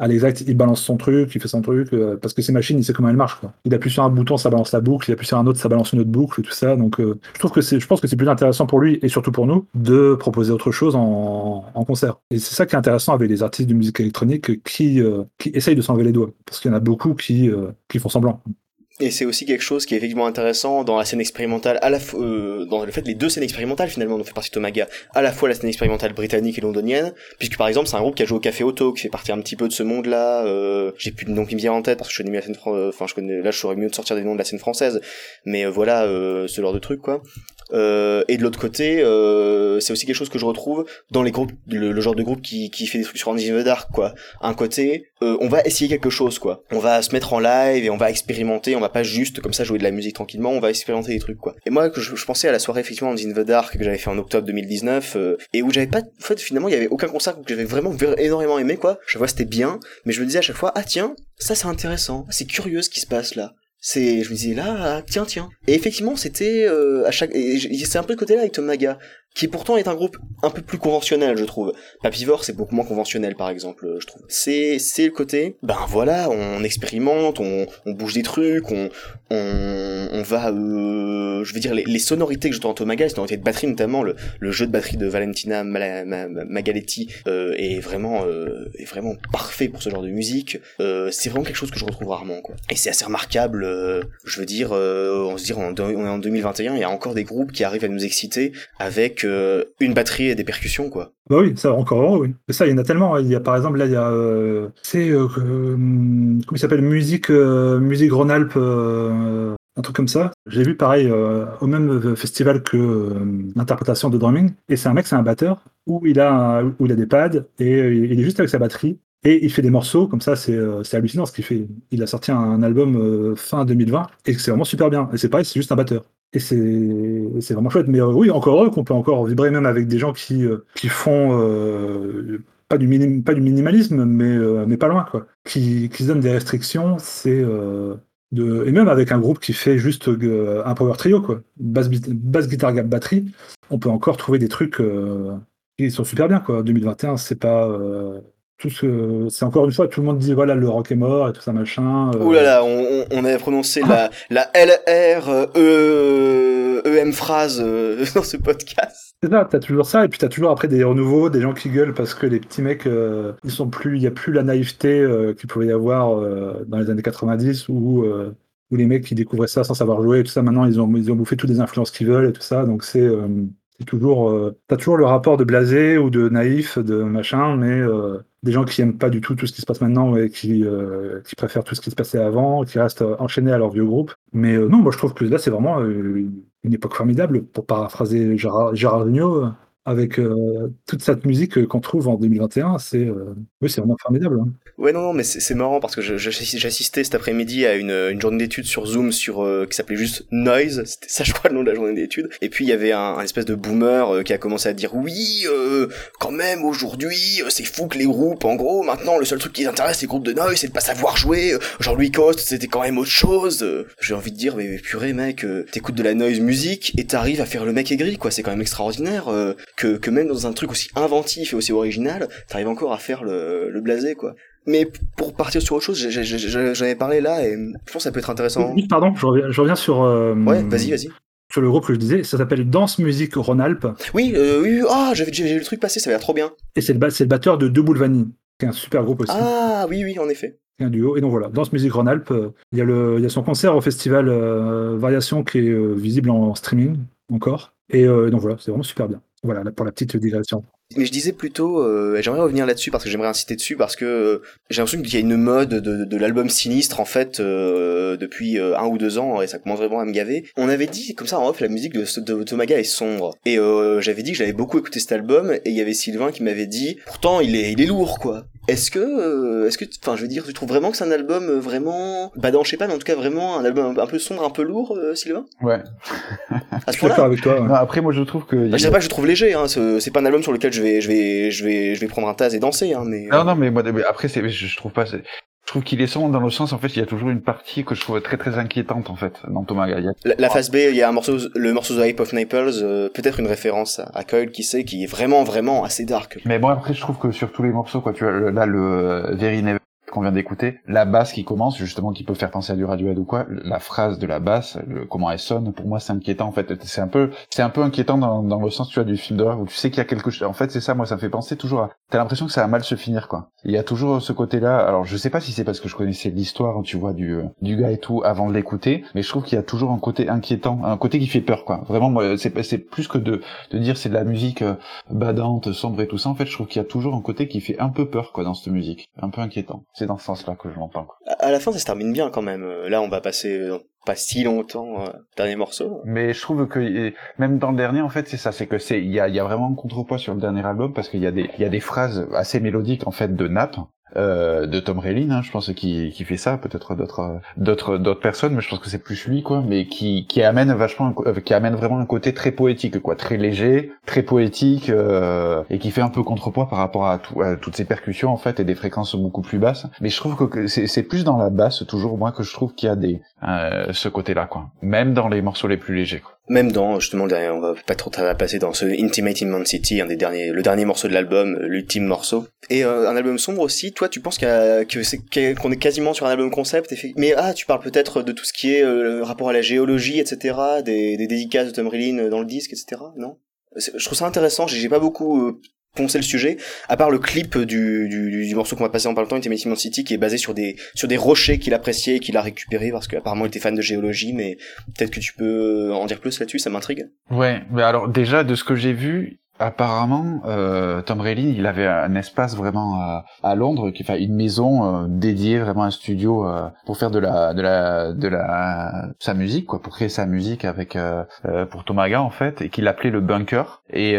à l'exact il balance son truc il fait son truc parce que ces machines il sait comment elles marchent quoi. il appuie sur un bouton ça balance la boucle il appuie sur ça balance une autre boucle tout ça donc je trouve que c'est je pense que c'est plus intéressant pour lui et surtout pour nous de proposer autre chose en, concert. Et c'est ça qui est intéressant avec les artistes de musique électronique qui, euh, qui essayent de s'enlever les doigts. Parce qu'il y en a beaucoup qui, euh, qui font semblant. Et c'est aussi quelque chose qui est effectivement intéressant dans la scène expérimentale, à la euh, dans le fait les deux scènes expérimentales finalement dont fait partie Tomaga, à la fois la scène expérimentale britannique et londonienne, puisque par exemple c'est un groupe qui a joué au Café Auto, qui fait partie un petit peu de ce monde-là. Euh, J'ai plus de nom qui me vient en tête parce que je connais la scène, enfin je connais, là je saurais mieux de sortir des noms de la scène française, mais euh, voilà euh, ce genre de truc quoi. Euh, et de l'autre côté, euh, c'est aussi quelque chose que je retrouve dans les groupes, le, genre de groupe qui, qui fait des trucs sur Andy Dark, quoi. Un côté, euh, on va essayer quelque chose, quoi. On va se mettre en live et on va expérimenter, on va pas juste comme ça jouer de la musique tranquillement, on va expérimenter des trucs, quoi. Et moi, je pensais à la soirée effectivement Andy the Dark que j'avais fait en octobre 2019 euh, et où j'avais pas, en fait, finalement, il y avait aucun concert que j'avais vraiment énormément aimé, quoi. Je vois c'était bien, mais je me disais à chaque fois, ah tiens, ça c'est intéressant, c'est curieux ce qui se passe là c'est je me disais là tiens tiens. Et effectivement c'était euh, à chaque c'est un peu le côté là avec Tom Naga qui pourtant est un groupe un peu plus conventionnel, je trouve. Papivore, c'est beaucoup moins conventionnel, par exemple, je trouve. C'est, c'est le côté, ben voilà, on expérimente, on, on bouge des trucs, on, on, on va, euh, je veux dire, les, les sonorités que j'entends en Tomaga, les sonorités de batterie, notamment le, le jeu de batterie de Valentina Mala- Ma- Ma- Magaletti, euh, est vraiment, euh, est vraiment parfait pour ce genre de musique. Euh, c'est vraiment quelque chose que je retrouve rarement, quoi. Et c'est assez remarquable, euh, je veux dire, euh, on se dit, on est en 2021, il y a encore des groupes qui arrivent à nous exciter avec une batterie et des percussions, quoi. Bah oui, ça encore oui. Mais ça, il y en a tellement. hein. Il y a par exemple là, il y a, euh, c'est euh, euh, comment il s'appelle, musique, euh, musique Rhône-Alpes, un truc comme ça. J'ai vu pareil au même festival que l'interprétation de drumming. Et c'est un mec, c'est un batteur où il a, où il a des pads et il est juste avec sa batterie. Et il fait des morceaux comme ça, c'est euh, hallucinant ce qu'il fait. Il a sorti un album fin 2020 et c'est vraiment super bien. Et c'est pareil, c'est juste un batteur. Et c'est vraiment chouette. Mais euh, oui, encore heureux qu'on peut encore vibrer même avec des gens qui, euh, qui font euh, pas, du pas du minimalisme, mais, mais pas loin, quoi. Qui, qui se donnent des restrictions, c'est. de... Et même avec un groupe qui fait juste un power trio, quoi. Basse, basse guitare, gap, batterie, on peut encore trouver des trucs qui sont super bien, quoi. 2021, c'est pas. Tout ce... C'est encore une fois, tout le monde dit voilà, le rock est mort et tout ça, machin. euh, Ouh là là, on, avait prononcé la, la LR euh, E, EM phrase euh, dans ce podcast. C'est ça, t'as toujours ça, et puis t'as toujours après des renouveaux, des gens qui gueulent parce que les petits mecs, euh, ils sont plus, il y a plus la naïveté euh, qu'il pouvait y avoir dans les années 90 où, où les mecs qui découvraient ça sans savoir jouer et tout ça, maintenant ils ont, ils ont bouffé toutes les influences qu'ils veulent et tout ça, donc c'est toujours, euh, t'as toujours le rapport de blasé ou de naïf, de machin, mais euh, des gens qui aiment pas du tout tout ce qui se passe maintenant et qui, euh, préfèrent tout ce qui se passait avant, qui restent enchaînés à leur vieux groupe. Mais non, moi je trouve que là c'est vraiment une époque formidable, pour paraphraser Gérard, Gérard avec euh, toute cette musique euh, qu'on trouve en 2021, c'est euh, oui, c'est vraiment formidable. hein. Ouais, non, non, mais c'est c'est marrant parce que j'assistais cet après-midi à une, journée d'études sur Zoom sur qui s'appelait juste Noise. C'était ça, je crois, le nom de la journée d'études. Et puis il y avait un, espèce de boomer qui a commencé à dire oui, quand même aujourd'hui, c'est fou que les groupes, en gros, maintenant le seul truc qui les intéresse, les groupes de Noise, c'est de pas savoir jouer. Jean-Louis Coste, c'était quand même autre chose. J'ai envie de dire, mais, purée, mec, t'écoutes de la Noise musique et t'arrives à faire le mec aigri, quoi. C'est quand même extraordinaire que que même dans un truc aussi inventif et aussi original, t'arrives encore à faire le, le blasé, quoi. Mais pour partir sur autre chose, ai parlé là et je pense que ça peut être intéressant. Pardon, je reviens, je reviens sur, euh, Ouais, vas-y, vas-y. sur le groupe que je disais, ça s'appelle Danse Musique Rhône-Alpes, Oui, euh, oui, ah, j'avais j'ai vu le truc passer, ça l'air trop bien. et c'est le, batteur de De Boulevani, qui est un super groupe aussi. Ah, oui, oui, en effet. Un duo. Et donc voilà, Danse Musique Rhône-Alpes, euh, il y, a le- il y a son concert au festival euh, Variation qui est visible en, streaming encore. Et donc voilà, c'est vraiment super bien. Voilà, là, pour la petite digression. Mais je disais plutôt, euh, j'aimerais revenir là-dessus parce que j'aimerais insister dessus parce que euh, j'ai l'impression qu'il y a une mode de, de l'album sinistre en fait euh, depuis euh, un ou deux ans et ça commence vraiment à me gaver. On avait dit comme ça en off la musique de, de Tomaga est sombre et euh, j'avais dit que j'avais beaucoup écouté cet album et il y avait Sylvain qui m'avait dit pourtant il est il est lourd quoi. Est-ce que euh, est-ce que enfin je veux dire tu trouves vraiment que c'est un album euh, vraiment badant? Je sais pas mais en tout cas vraiment un album un peu sombre un peu lourd euh, Sylvain? Ouais. à Je ce suis d'accord point-là avec toi. ouais. Non, après, moi, je trouve que. bah, je dirais pas que je trouve léger, hein. C'est c'est pas un album sur lequel je vais, je vais, je vais, je vais prendre un tas et danser, hein. Mais Non, non, mais moi, après, c'est, je, je trouve pas. Je trouve qu'il est sombre dans le sens, en fait, il y a toujours une partie que je trouve très très inquiétante, en fait, dans Thomas Gaia. la, la face B, il y a un morceau, le morceau The Hype of Naples, euh, peut-être une référence à, Coil, qui sait, qui est vraiment, vraiment assez dark. Mais bon, après, je trouve que sur tous les morceaux, quoi, tu vois, là, le euh, Very Never qu'on vient d'écouter, la basse qui commence, justement, qui peut faire penser à du Radiohead ou quoi, la phrase de la basse, le- comment elle sonne, pour moi, c'est inquiétant, en fait. C'est un peu, c'est un peu inquiétant dans, dans le sens, tu vois, du film d'horreur où tu sais qu'il y a quelque chose. En fait, c'est ça, moi, ça me fait penser toujours à, t'as l'impression que ça va mal se finir, quoi. Il y a toujours ce côté-là. Alors, je sais pas si c'est parce que je connaissais l'histoire, tu vois, du, euh, du gars et tout avant de l'écouter, mais je trouve qu'il y a toujours un côté inquiétant, un côté qui fait peur, quoi. Vraiment, moi, c'est, c'est plus que de, de dire c'est de la musique euh, badante, sombre et tout ça. En fait, je trouve qu'il y a toujours un côté qui fait un peu peur, quoi, dans cette musique. Un peu inquiétant. C'est dans ce sens-là que je l'entends. À, la fin, ça se termine bien quand même. Euh, Là, on va passer euh, pas si longtemps, euh, dernier morceau. Mais je trouve que même dans le dernier, en fait, c'est ça, c'est que c'est il y a, il y a vraiment un contrepoids sur le dernier album parce qu'il y a des il y a des phrases assez mélodiques en fait de Nap. Euh, de Tom Relin, hein, je pense qui qui fait ça, peut-être d'autres euh, d'autres d'autres personnes, mais je pense que c'est plus lui quoi, mais qui qui amène vachement euh, qui amène vraiment un côté très poétique quoi, très léger, très poétique euh, et qui fait un peu contrepoids par rapport à, tout, à toutes ces percussions en fait et des fréquences beaucoup plus basses. Mais je trouve que- c'est plus dans la basse toujours moi que je trouve qu'il y a des euh, ce côté-là quoi, même dans les morceaux les plus légers quoi. Même dans justement le dernier, on va pas trop passer dans ce Intimate in Man City, un des derniers, le dernier morceau de l'album, l'ultime morceau. Et euh, un album sombre aussi. Toi, tu penses que c'est qu'on est quasiment sur un album concept, mais ah, tu parles peut-être de tout ce qui est euh, rapport à la géologie, etc., des, des dédicaces de Tom Rillin dans le disque, etc. Non? Je trouve ça intéressant. J'ai pas beaucoup poncé le sujet, à part le clip du, du, morceau qu'on va passer en parlant temps, Intimate in Man City, qui est basé sur des sur des rochers qu'il appréciait et qu'il a récupéré parce qu'apparemment il était fan de géologie, mais peut-être que tu peux en dire plus là-dessus, ça m'intrigue. Ouais, mais alors déjà de ce que j'ai vu, Apparemment, euh, Tom Reilly, il avait un espace vraiment à, à Londres, qui, enfin une maison euh, dédiée vraiment à un studio euh, pour faire de la, de la, de la, sa musique, quoi, pour créer sa musique avec euh, euh, pour Tomaga en fait, et qu'il appelait le bunker. Et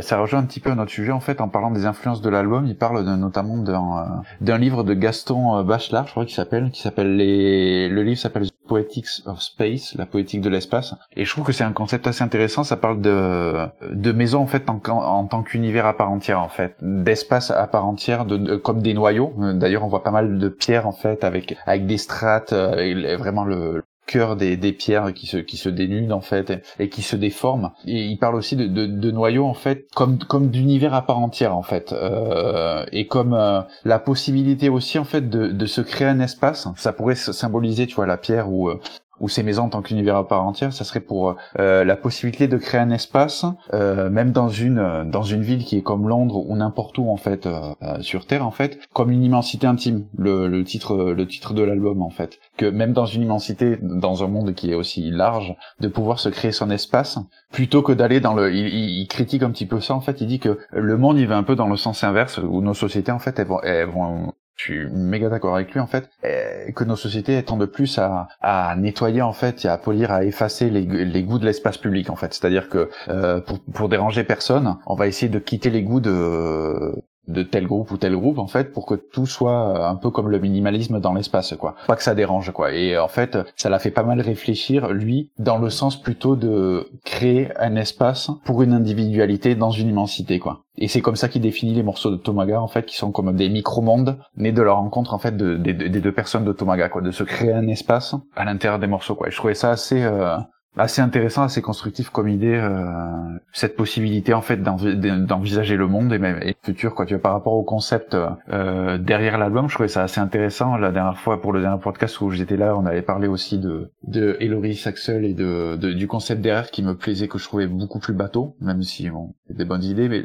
ça rejoint un petit peu notre sujet en fait, en parlant des influences de l'album. Il parle notamment d'un, d'un livre de Gaston Bachelard, je crois qu'il s'appelle, qui s'appelle les, le livre s'appelle Poetics of Space, la poétique de l'espace. Et je trouve que c'est un concept assez intéressant. Ça parle de, de maisons en fait en, en tant qu'univers à part entière en fait, d'espace à part entière, de, comme des noyaux. D'ailleurs, on voit pas mal de pierres en fait avec avec des strates, euh, vraiment le cœur des, des pierres qui se qui se dénudent en fait et, qui se déforment. Et il parle aussi de, de, de noyaux en fait comme comme d'univers à part entière en fait. Euh, et comme euh, la possibilité aussi en fait de, de se créer un espace. Ça pourrait symboliser tu vois la pierre ou euh, ou ces maisons en tant qu'univers à part entière, ça serait pour euh, la possibilité de créer un espace, euh, même dans une dans une ville qui est comme Londres ou n'importe où en fait euh, sur Terre en fait, comme une immensité intime. Le, le titre le titre de l'album en fait, que même dans une immensité, dans un monde qui est aussi large, de pouvoir se créer son espace plutôt que d'aller dans le. Il, il, critique un petit peu ça en fait. Il dit que le monde il va un peu dans le sens inverse où nos sociétés en fait elles vont, elles vont suis méga d'accord avec lui en fait, que nos sociétés tendent plus à, nettoyer en fait, et à polir, à effacer les, goûts de l'espace public en fait. C'est-à-dire que euh, pour déranger personne, on va essayer de quitter les goûts de de tel groupe ou tel groupe en fait pour que tout soit un peu comme le minimalisme dans l'espace quoi. Pas que ça dérange quoi. Et en fait ça l'a fait pas mal réfléchir lui dans le sens plutôt de créer un espace pour une individualité dans une immensité quoi. Et c'est comme ça qu'il définit les morceaux de Tomaga en fait qui sont comme des micro-mondes nés de la rencontre en fait de, des deux personnes de Tomaga quoi de se créer un espace à l'intérieur des morceaux quoi. Et je trouvais ça assez euh, assez intéressant, assez constructif comme idée, euh, cette possibilité en fait d'envisager le monde et même et le futur quoi. Tu vois, par rapport au concept euh, derrière l'album, je trouvais ça assez intéressant. La dernière fois pour le dernier podcast où j'étais là, on avait parlé aussi de de Ellery Saxel et de, du concept derrière qui me plaisait, que je trouvais beaucoup plus bateau, même si bon, des bonnes idées, mais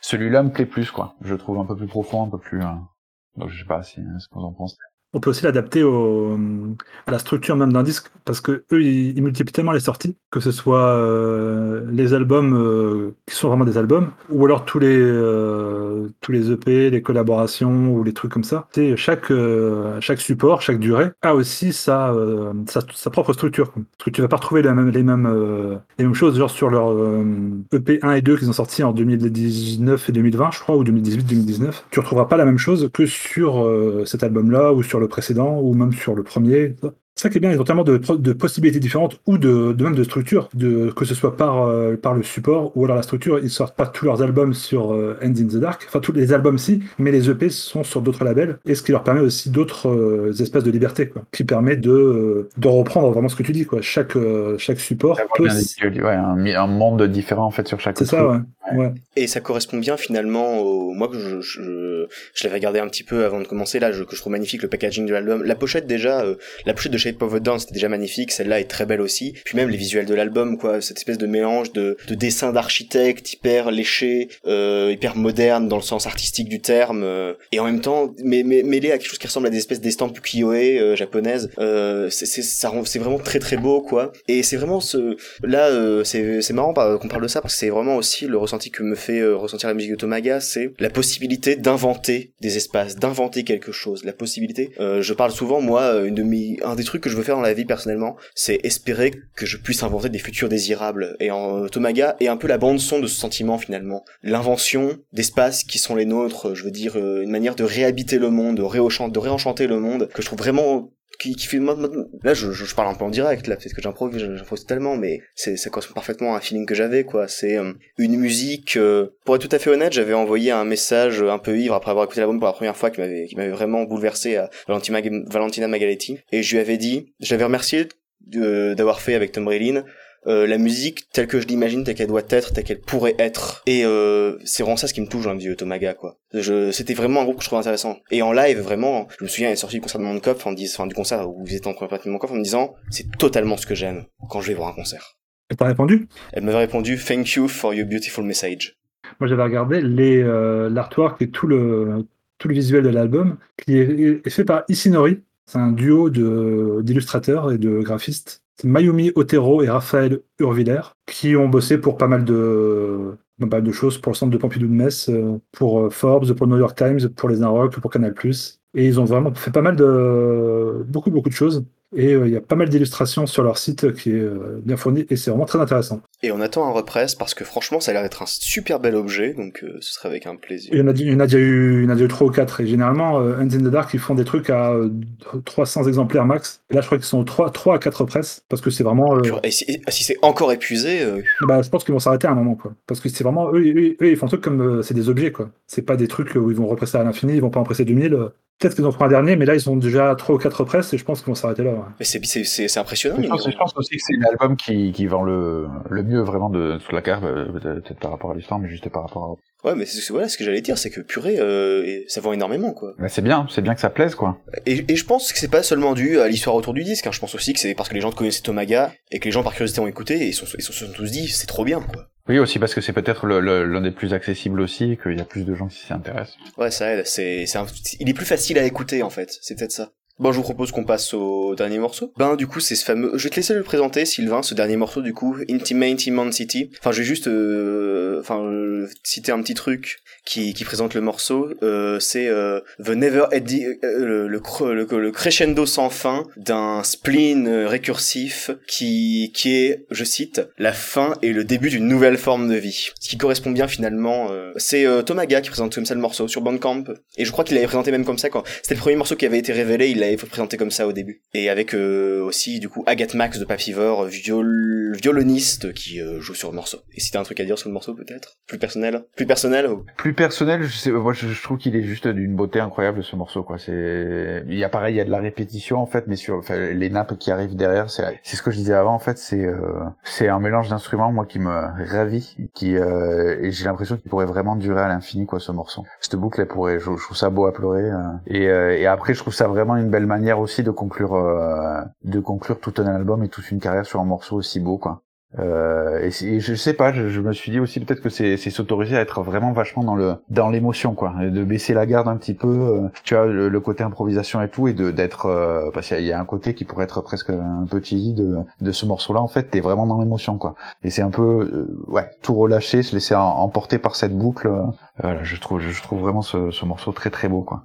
celui-là me plaît plus quoi. Je trouve un peu plus profond, un peu plus. Euh, donc je sais pas si ce que vous en pensez. On peut aussi l'adapter à la structure même d'un disque, parce que eux, ils, multiplient tellement les sorties, que ce soit euh, les albums euh, qui sont vraiment des albums, ou alors tous les euh, tous les EP, les collaborations ou les trucs comme ça. C'est chaque chaque support, chaque durée a aussi sa sa, propre structure. Parce que tu vas pas retrouver les mêmes les mêmes les mêmes choses, genre sur leur EP 1 et 2 qu'ils ont sortis en 2019 et 2020, je crois, ou 2018-2019. Tu retrouveras pas la même chose que sur cet album-là ou sur le précédent ou même sur le premier. C'est ça qui est bien, ils ont tellement de, de possibilités différentes ou de, de, même de structures, de, que ce soit par, euh, par le support ou alors la structure. Ils sortent pas tous leurs albums sur euh, End in the Dark, enfin tous les albums si, mais les EP sont sur d'autres labels et ce qui leur permet aussi d'autres euh, espaces de liberté, quoi, qui permet de, de reprendre vraiment ce que tu dis, quoi. Chaque, chaque support peut. Ouais, un, un, monde différent en fait sur chaque. C'est ça, ouais. Et ça correspond bien finalement au. Moi, je, je, je l'avais regardé un petit peu avant de commencer là, que je trouve magnifique le packaging de l'album. La pochette déjà, la pochette de Shape of a Down, c'était déjà magnifique. Celle-là est très belle aussi. Puis même les visuels de l'album, quoi, cette espèce de mélange de, de dessins d'architectes hyper léchés, euh, hyper moderne dans le sens artistique du terme, euh, et en même temps mais, mais, mêlé à quelque chose qui ressemble à des espèces d'estampes ukiyo euh, japonaises. Euh, c'est c'est vraiment très très beau, quoi. Et c'est vraiment ce là, euh, c'est c'est marrant qu'on parle de ça parce que c'est vraiment aussi le ressenti que me fait euh, ressentir la musique de Tomaga, c'est la possibilité d'inventer des espaces, d'inventer quelque chose, la possibilité. je parle souvent moi, mes, un des trucs que je veux faire dans la vie personnellement, c'est espérer que je puisse inventer des futurs désirables. Et en Tomaga est un peu la bande son de ce sentiment finalement, l'invention d'espaces qui sont les nôtres. Je veux dire euh, une manière de réhabiter le monde, de réenchanter le monde que je trouve vraiment qui, qui fait là je, je, parle un peu en direct là peut-être que j'improvise j'improvise tellement mais c'est ça correspond parfaitement à un feeling que j'avais quoi. C'est euh, une musique euh, pour être tout à fait honnête j'avais envoyé un message un peu ivre après avoir écouté l'album pour la première fois qui m'avait qui m'avait vraiment bouleversé à Valentina, Magaletti et je lui avais dit je l'avais remercié d'avoir fait avec Tom Raylin euh, la musique telle que je l'imagine, telle qu'elle doit être, telle qu'elle pourrait être. Et euh, c'est vraiment ça ce qui me touche dans le vieux Tomaga, quoi. Je, c'était vraiment un groupe que je trouvais intéressant. Et en live, vraiment, je me souviens, il est sorti du concert de Mondkopf en disant, enfin, du concert où vous étiez en première partie de Mondkopf en me disant, c'est totalement ce que j'aime quand je vais voir un concert. Elle t'a répondu? Elle m'avait répondu, thank you for your beautiful message. Moi, j'avais regardé les euh, l'artwork et tout le tout le visuel de l'album qui est, est fait par Isinori. C'est un duo de d'illustrateurs et de graphistes. Mayumi Otero et Raphaël Urviller qui ont bossé pour pas mal de pas mal de choses pour le centre de Pompidou de Metz, euh, pour euh, Forbes, pour le New York Times, pour les Inrocks, pour Canal+. Et ils ont vraiment fait pas mal de beaucoup beaucoup de choses. Et euh, il y a pas mal d'illustrations sur leur site qui est euh, bien fourni et c'est vraiment très intéressant. Et on attend un represse parce que franchement, ça a l'air d'être un super bel objet, donc euh, ce serait avec un plaisir. Il y en a, il y en a déjà eu, il y en a déjà eu 3 ou 4 et généralement, euh, Hands in the Dark, ils font des trucs à euh, 300 exemplaires max. Et là, je crois qu'ils sont 3, 3 à 4 presses parce que c'est vraiment. euh, Et si, c'est encore épuisé, euh, bah, je pense qu'ils vont s'arrêter à un moment, quoi. Parce que c'est vraiment eux, eux, eux, ils font un truc comme euh, c'est des objets, quoi. C'est pas des trucs où ils vont represser à l'infini, ils vont pas en presser 2000. Peut-être qu'ils en feront un dernier, mais là, ils ont déjà 3 ou 4 presses et je pense qu'ils vont s'arrêter là. ouais. mais c'est, c'est, c'est, c'est impressionnant. Je pense, je pense aussi que c'est l'album qui, qui vend le, le mieux vraiment de toute la carte, euh, peut-être par rapport à l'histoire, mais juste par rapport à... Ouais, mais voilà, ce que j'allais dire, c'est que purée, euh, ça vend énormément, quoi. Mais c'est bien, c'est bien que ça plaise, quoi. Et, et je pense que c'est pas seulement dû à l'histoire autour du disque, hein. je pense aussi que c'est parce que les gens connaissaient Tomaga et que les gens par curiosité ont écouté et ils, sont, se sont tous dit c'est trop bien, quoi. Oui, aussi parce que c'est peut-être l'un des plus accessibles aussi, qu'il y a plus de gens qui s'y intéressent. Ouais, ça aide, c'est, il est plus facile à écouter en fait, c'est peut-être ça. Bon, je vous propose qu'on passe au dernier morceau. Ben, du coup, c'est ce fameux. Je vais te laisser le présenter, Sylvain, ce dernier morceau, du coup, Intimate Immensity. Enfin, je vais juste, euh, enfin, euh, citer un petit truc qui, qui présente le morceau. Euh, c'est euh, The Never Ending, euh, le, le, le, le crescendo sans fin d'un spleen récursif qui, qui est, je cite, la fin et le début d'une nouvelle forme de vie. Ce qui correspond bien finalement. c'est Tomaga qui présente comme ça le morceau sur Bandcamp. Et je crois qu'il l'avait présenté même comme ça quand c'était le premier morceau qui avait été révélé. Il l'avait présenté comme ça au début. Et avec euh, aussi du coup Agathe Max de Papivore, viol... violoniste qui euh, joue sur le morceau. Et si t'as un truc à dire sur le morceau peut-être? Plus personnel? Plus personnel Plus personnel, je sais, moi je, trouve qu'il est juste d'une beauté incroyable ce morceau, quoi. C'est, il y a pareil, il y a de la répétition en fait, mais sur, les nappes qui arrivent derrière, c'est, ce que je disais avant en fait, c'est, euh, un mélange d'instruments moi qui me ravit, qui, et j'ai l'impression qu'il pourrait vraiment durer à l'infini quoi ce morceau. Cette boucle, elle pourrait, je, trouve ça beau à pleurer. et après, je trouve ça vraiment une belle manière aussi de conclure, euh, de conclure tout un album et toute une carrière sur un morceau aussi beau quoi. Euh, et, je sais pas, je, me suis dit aussi peut-être que c'est s'autoriser à être vraiment vachement dans le dans l'émotion quoi, et de baisser la garde un petit peu, euh, tu vois le, côté improvisation et tout, et de d'être parce qu'il y a- un côté qui pourrait être presque un cheesy de de ce morceau-là en fait, t'es vraiment dans l'émotion quoi, et c'est un peu ouais tout relâcher, se laisser emporter par cette boucle, voilà, je trouve je trouve vraiment ce morceau très très beau quoi.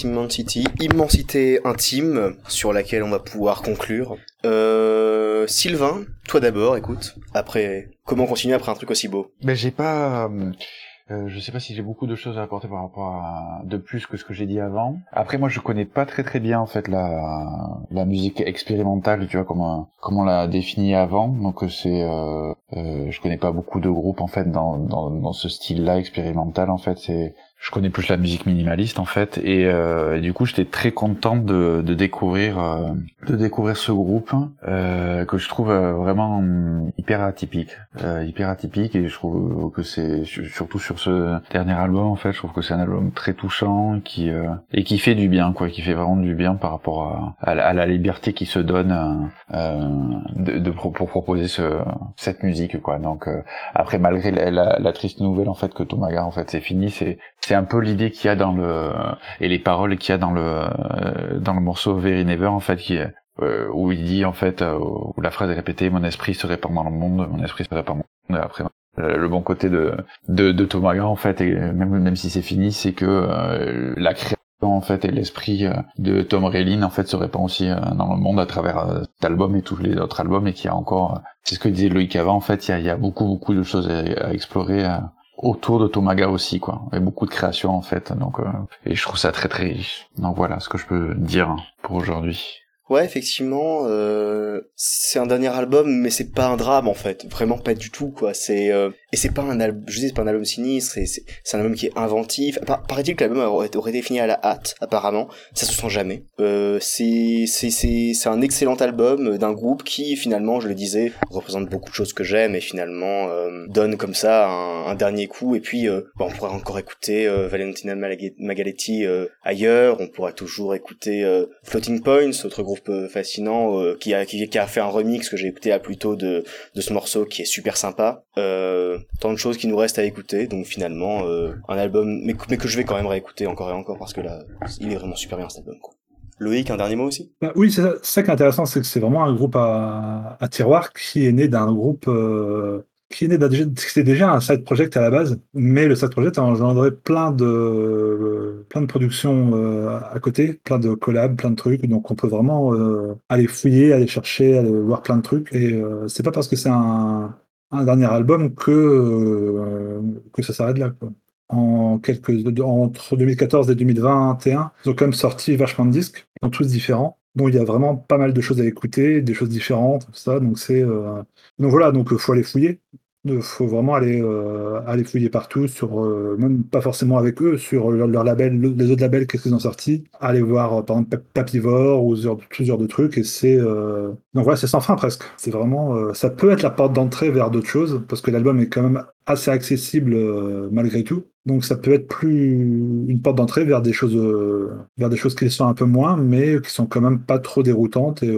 Immensité intime, sur laquelle on va pouvoir conclure. Euh, Sylvain, toi d'abord, écoute. Après, comment continuer après un truc aussi beau? Ben j'ai pas. euh, euh, je sais pas si j'ai beaucoup de choses à apporter par rapport à de plus que ce que j'ai dit avant. Après moi je connais pas très très bien en fait la la musique expérimentale, tu vois comment comment on l'a définie avant. Donc c'est je connais pas beaucoup de groupes en fait dans dans dans ce style-là expérimental en fait, c'est je connais plus la musique minimaliste en fait et, euh, du coup j'étais très content de, de découvrir euh, de découvrir ce groupe euh, que je trouve euh, vraiment hyper atypique euh, hyper atypique et je trouve que c'est su- surtout sur ce dernier album en fait je trouve que c'est un album très touchant qui euh, et qui fait du bien quoi qui fait vraiment du bien par rapport à, à, la, liberté qui se donne de, de pour proposer ce, cette musique quoi. Donc après malgré la, la, la triste nouvelle en fait que Tomaga en fait c'est fini c'est c'est un peu l'idée qu'il y a dans le et les paroles qu'il y a dans le euh, dans le morceau Very Never en fait qui euh, où il dit en fait euh, où la phrase est répétée mon esprit se répand dans le monde mon esprit se répand dans le monde. Après euh, le bon côté de de, de Tomaga en fait et même même si c'est fini c'est que euh, la création en fait et l'esprit de Tom Relin en fait se répand aussi dans le monde à travers cet album et tous les autres albums et qu'il a encore c'est ce que disait Loïc avant en fait il y a, y a beaucoup beaucoup de choses à, explorer autour de Tomaga aussi quoi. Et beaucoup de créations en fait donc euh, et je trouve ça très très riche. Donc voilà ce que je peux dire pour aujourd'hui. Ouais, effectivement, euh, c'est un dernier album, mais c'est pas un drame en fait, vraiment pas du tout quoi. C'est euh, et c'est pas un album, je dis c'est pas un album sinistre, c'est un album qui est inventif. Par- Paraît-il que l'album aurait, aurait été fini à la hâte, apparemment, ça se sent jamais. Euh, c'est c'est un excellent album d'un groupe qui finalement, je le disais, représente beaucoup de choses que j'aime et finalement euh, donne comme ça un, un dernier coup. Et puis euh, bon, on pourrait encore écouter euh, Valentina Magaletti euh, ailleurs, on pourra toujours écouter euh, Floating Points, autre groupe fascinant qui a qui, qui a fait un remix que j'ai écouté à plus tôt de de ce morceau qui est super sympa. Euh, tant de choses qui nous restent à écouter, donc finalement euh, un album mais, que- je vais quand même réécouter encore et encore parce que là il est vraiment super bien cet album. Loïc, un dernier mot aussi? Bah oui, c'est ça, qui est intéressant, c'est que c'est vraiment un groupe à, tiroir qui est né d'un groupe euh, qui est né déjà, c'était déjà un side project à la base, mais le side project a engendré plein de plein de productions euh, à côté, plein de collabs, plein de trucs, donc on peut vraiment euh, aller fouiller, aller chercher, aller voir plein de trucs, et euh, c'est pas parce que c'est un, un dernier album que euh, que ça s'arrête là. En quelques entre 2014 et 2021, ils ont quand même sorti vachement de disques, ils sont tous différents. Donc il y a vraiment pas mal de choses à écouter, des choses différentes, tout ça. Donc c'est euh, donc voilà, donc faut aller fouiller. Il faut vraiment aller euh, aller fouiller partout sur euh, même pas forcément avec eux sur leur, label le- les autres labels qu'est-ce qu'ils ont sorti aller voir euh, par exemple Pap- Papivore ou genre de trucs et c'est euh... donc voilà c'est sans fin presque. C'est vraiment euh, ça peut être la porte d'entrée vers d'autres choses parce que l'album est quand même assez accessible malgré tout. Donc ça peut être plus une porte d'entrée vers des choses vers des choses qui sont un peu moins mais qui sont quand même pas trop déroutantes et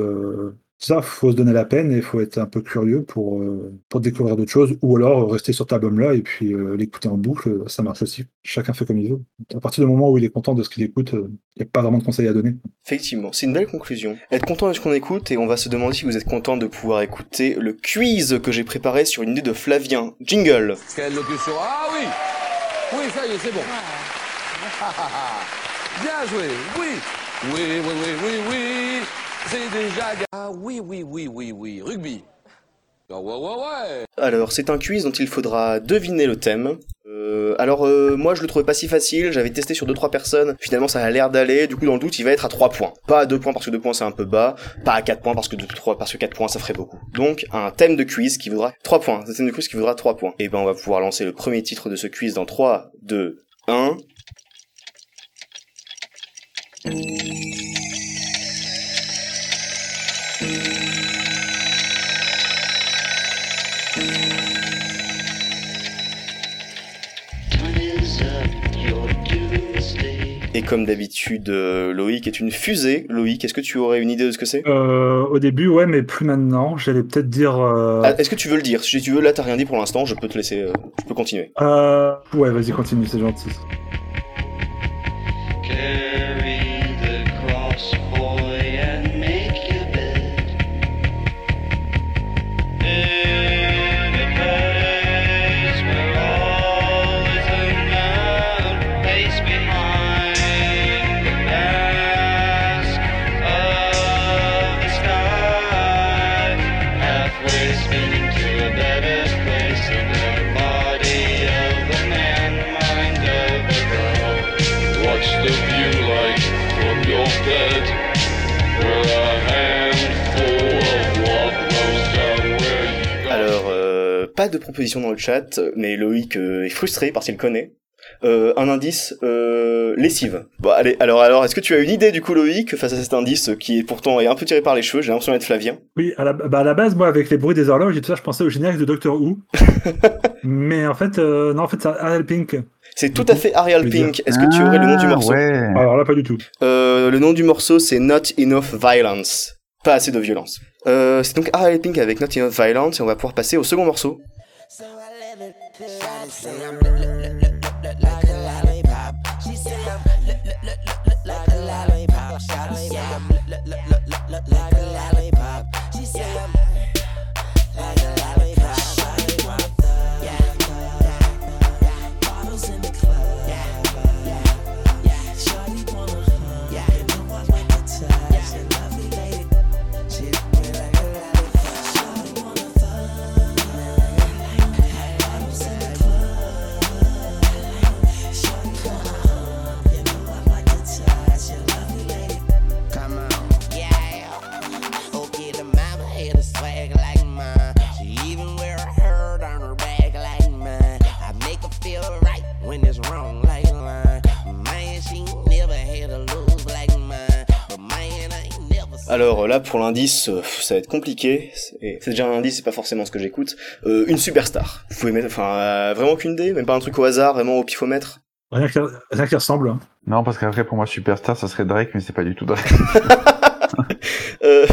ça, faut se donner la peine et il faut être un peu curieux pour, euh, pour découvrir d'autres choses ou alors rester sur cet album-là et puis euh, l'écouter en boucle, euh, ça marche aussi. Chacun fait comme il veut. À partir du moment où il est content de ce qu'il écoute, il n'y a pas vraiment de conseils à donner. Effectivement, c'est une belle conclusion. Être content de ce qu'on écoute et on va se demander si vous êtes content de pouvoir écouter le quiz que j'ai préparé sur une idée de Flavien. Jingle Quelle locution Ah oui Oui, ça y est, c'est bon. Bien joué, oui. Oui, oui, oui, oui, oui. C'est déjà... Ah oui, oui, oui, oui, oui. Rugby. Ah. Alors, c'est un quiz dont il faudra deviner le thème. Euh, alors, euh, moi, je le trouvais pas si facile. J'avais testé sur 2-3 personnes. Finalement, ça a l'air d'aller. Du coup, dans le doute, il va être à 3 points. Pas à 2 points parce que 2 points, c'est un peu bas. Pas à 4 points parce que 2, 3, parce que 4 points, ça ferait beaucoup. Donc, un thème de quiz qui vaudra 3 points. Un thème de quiz qui vaudra 3 points. Et ben, on va pouvoir lancer le premier titre de ce quiz dans 3, 2, 1. Et comme d'habitude, euh, Loïc est une fusée. Loïc, est-ce que tu aurais une idée de ce que c'est? Euh, au début, ouais, mais plus maintenant. J'allais peut-être dire. Euh... Ah, Est-ce que tu veux le dire? Si tu veux, là, t'as rien dit pour l'instant. Je peux te laisser. euh, je peux continuer. euh, Ouais, vas-y, continue, c'est gentil. Carry de proposition dans le chat, mais Loïc euh, est frustré parce qu'il connaît. Euh, un indice, euh, lessive. Bon, allez, alors, alors, est-ce que tu as une idée du coup, Loïc, face à cet indice qui est pourtant est un peu tiré par les cheveux J'ai l'impression d'être Flavien? Oui, à la, bah, à la base, moi, avec les bruits des horloges et tout ça, je pensais au générique de Doctor Who. Mais en fait, euh, non, en fait, c'est Ariel Pink. C'est tout à fait Ariel Pink. Est-ce que tu aurais le nom du Ah, morceau? Ouais. Alors là, pas du tout. Euh, Le nom du morceau, c'est Not Enough Violence. Pas assez de violence. Euh, c'est donc Ariel Pink avec Not Enough Violence et on va pouvoir passer au second morceau. So I live it. Shawty say I'm look, look, look, look, look, look like a lollipop. She say I'm look, look, look, look, look, look like a lollipop. Shawty say I'm look, look, look, look, look, look like Alors là, pour l'indice, euh, ça va être compliqué. C'est c'est déjà un indice, c'est pas forcément ce que j'écoute. Euh, une superstar. Vous pouvez mettre, enfin, euh, vraiment aucune idée, même pas un truc au hasard, vraiment au pifomètre. Rien qui, rien qui ressemble. hein. Non, parce qu'après, pour moi, Superstar, ça serait Drake, mais c'est pas du tout Drake. Euh,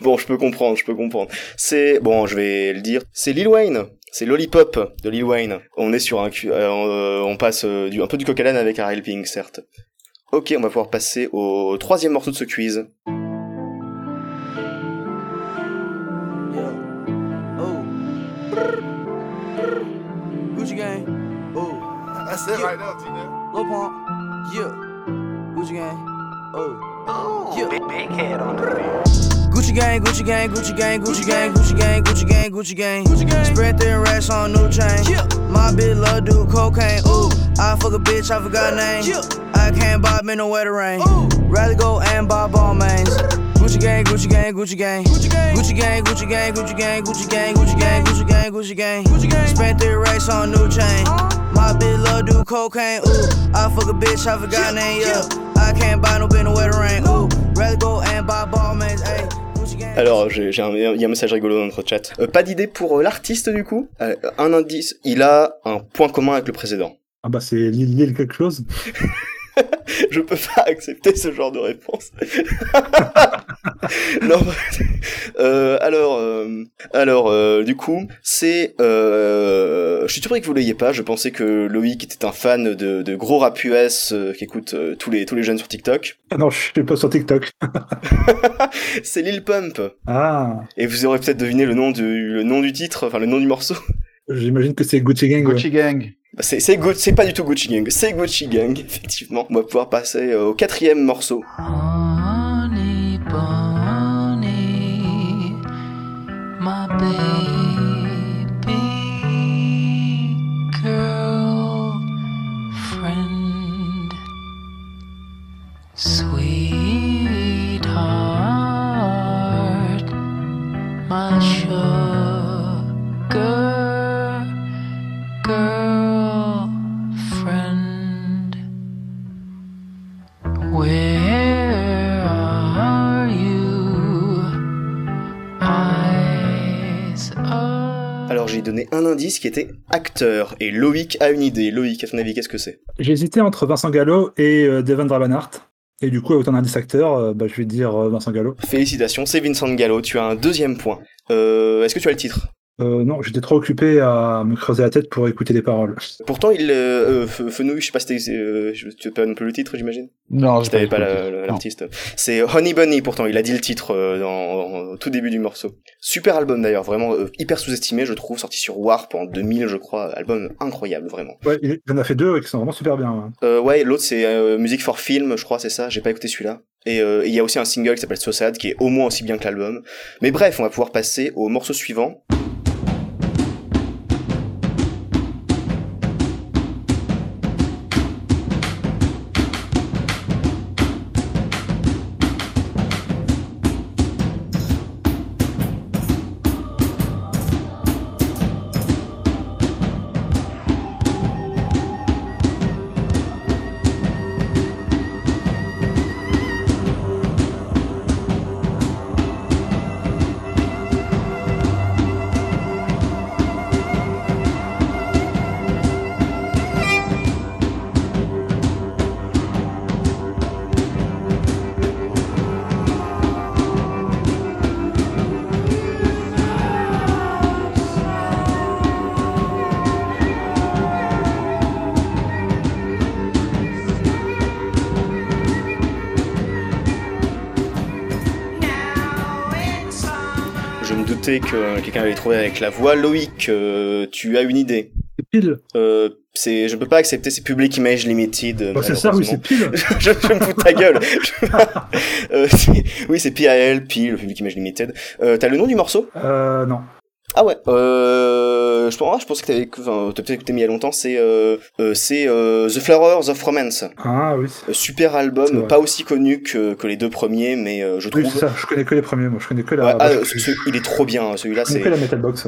bon, je peux comprendre, je peux comprendre. C'est bon, je vais le dire. C'est Lil Wayne. C'est Lollipop de Lil Wayne. On est sur un, cu- euh, euh, on passe euh, du, un peu du coq à l'âne avec Ariel Pink, certes. Ok, on va pouvoir passer au troisième morceau de ce quiz. Gucci gang. Oh. That's it right there, Tina. Lil Pump. Yeah. Gucci gang. Oh. oh. Yeah. Big, big head on the beat. Gucci gang, Gucci gang, Gucci gang, Gucci gang, Gucci gang, Gucci gang, Gucci gang. Gucci gang. Spread thin racks on new chain. Yeah. My bitch love do cocaine. Ooh. I fuck a bitch, I forgot name. Yeah. I can't buy me no wetter rain. Ooh. Rather go and buy ball mains. Gucci gang, Gucci gang, Gucci gang. Gucci gang, Gucci gang, Gucci gang, Gucci gang, Gucci gang, Gucci gang, Gucci gang, Gucci gang. Gucci gang. Spent three racks on new chain. My bitch love do cocaine. Ooh, I fuck a bitch, I forgot name. Yeah, I can't buy no bitch no wetter rain. Ooh, rather go and buy ball mains. Ayy, Gucci gang. Alors, j'ai j'ai un, il y a un message rigolo dans notre chat. Euh, pas d'idée pour euh, l'artiste du coup. Euh, un indice, il a un point commun avec le précédent. Ah bah c'est Lille quelque chose. Je peux pas accepter ce genre de réponse. non. Euh, alors, euh, alors, euh, du coup, c'est. Euh, je suis surpris que vous l'ayez pas. Je pensais que Loïc était un fan de, de gros rap US euh, qui écoute euh, tous les tous les jeunes sur TikTok. Ah non, je suis pas sur TikTok. c'est Lil Pump. Ah, Et vous aurez peut-être deviné le nom du le nom du titre, enfin le nom du morceau. j'imagine que c'est Gucci Gang. ouais. Gucci Gang. Bah, C'est c'est pas du tout Gucci Gang, c'est Gucci Gang effectivement. On va pouvoir passer euh, au quatrième morceau. Donné un indice qui était acteur et Loïc a une idée. Loïc, à ton avis, qu'est-ce que c'est? J'ai hésité entre Vincent Gallo et euh, Devon Drabanhart. Et du coup, autant d'indice acteur, euh, bah, je vais dire euh, Vincent Gallo. Félicitations, c'est Vincent Gallo. Tu as un deuxième point. Euh, Est-ce que tu as le titre? Euh, non, j'étais trop occupé à me creuser la tête pour écouter les paroles. Pourtant, il euh, euh, Fe- Fenouil, je sais pas si t'es- euh, tu as pas non plus le titre, j'imagine? Non, Je j'ai t'avais pas l'artiste. C'est Honey Bunny. Pourtant, il a dit le titre euh, dans, au tout début du morceau. Super album d'ailleurs, vraiment euh, hyper sous-estimé, je trouve, sorti sur Warp en 2000, je crois. Album incroyable, vraiment. Ouais, il en a fait deux qui sont vraiment super bien. ouais. Euh, ouais, l'autre c'est euh, Music for Film, je crois, c'est ça. J'ai pas écouté celui-là. Et euh, et il y a aussi un single qui s'appelle So Sad, qui est au moins aussi bien que l'album. Mais bref, on va pouvoir passer au morceau suivant. Que quelqu'un allait trouver avec la voix. Loïc, euh, tu as une idée C'est pile. euh, c'est, je peux pas accepter, c'est Public Image Limited. Bah, c'est ça, oui, c'est pile. je, je me fous de ta gueule. Euh, oui, c'est PAL, Pile, le Public Image Limited. Euh, t'as le nom du morceau? Euh, non. Ah ouais. Euh, je pense, je pense que t'avais, enfin, t'as peut-être écouté mais il y a longtemps. C'est, euh, euh, c'est euh, The Flowers of Romance. Ah oui. Euh, Super album, pas aussi connu que, que les deux premiers, mais euh, je trouve. Oui, c'est ça. Je connais que les premiers, moi. Je connais que la. Ouais, ah, je, ce- ce- il est trop bien, celui-là. C'est que la Metal Box.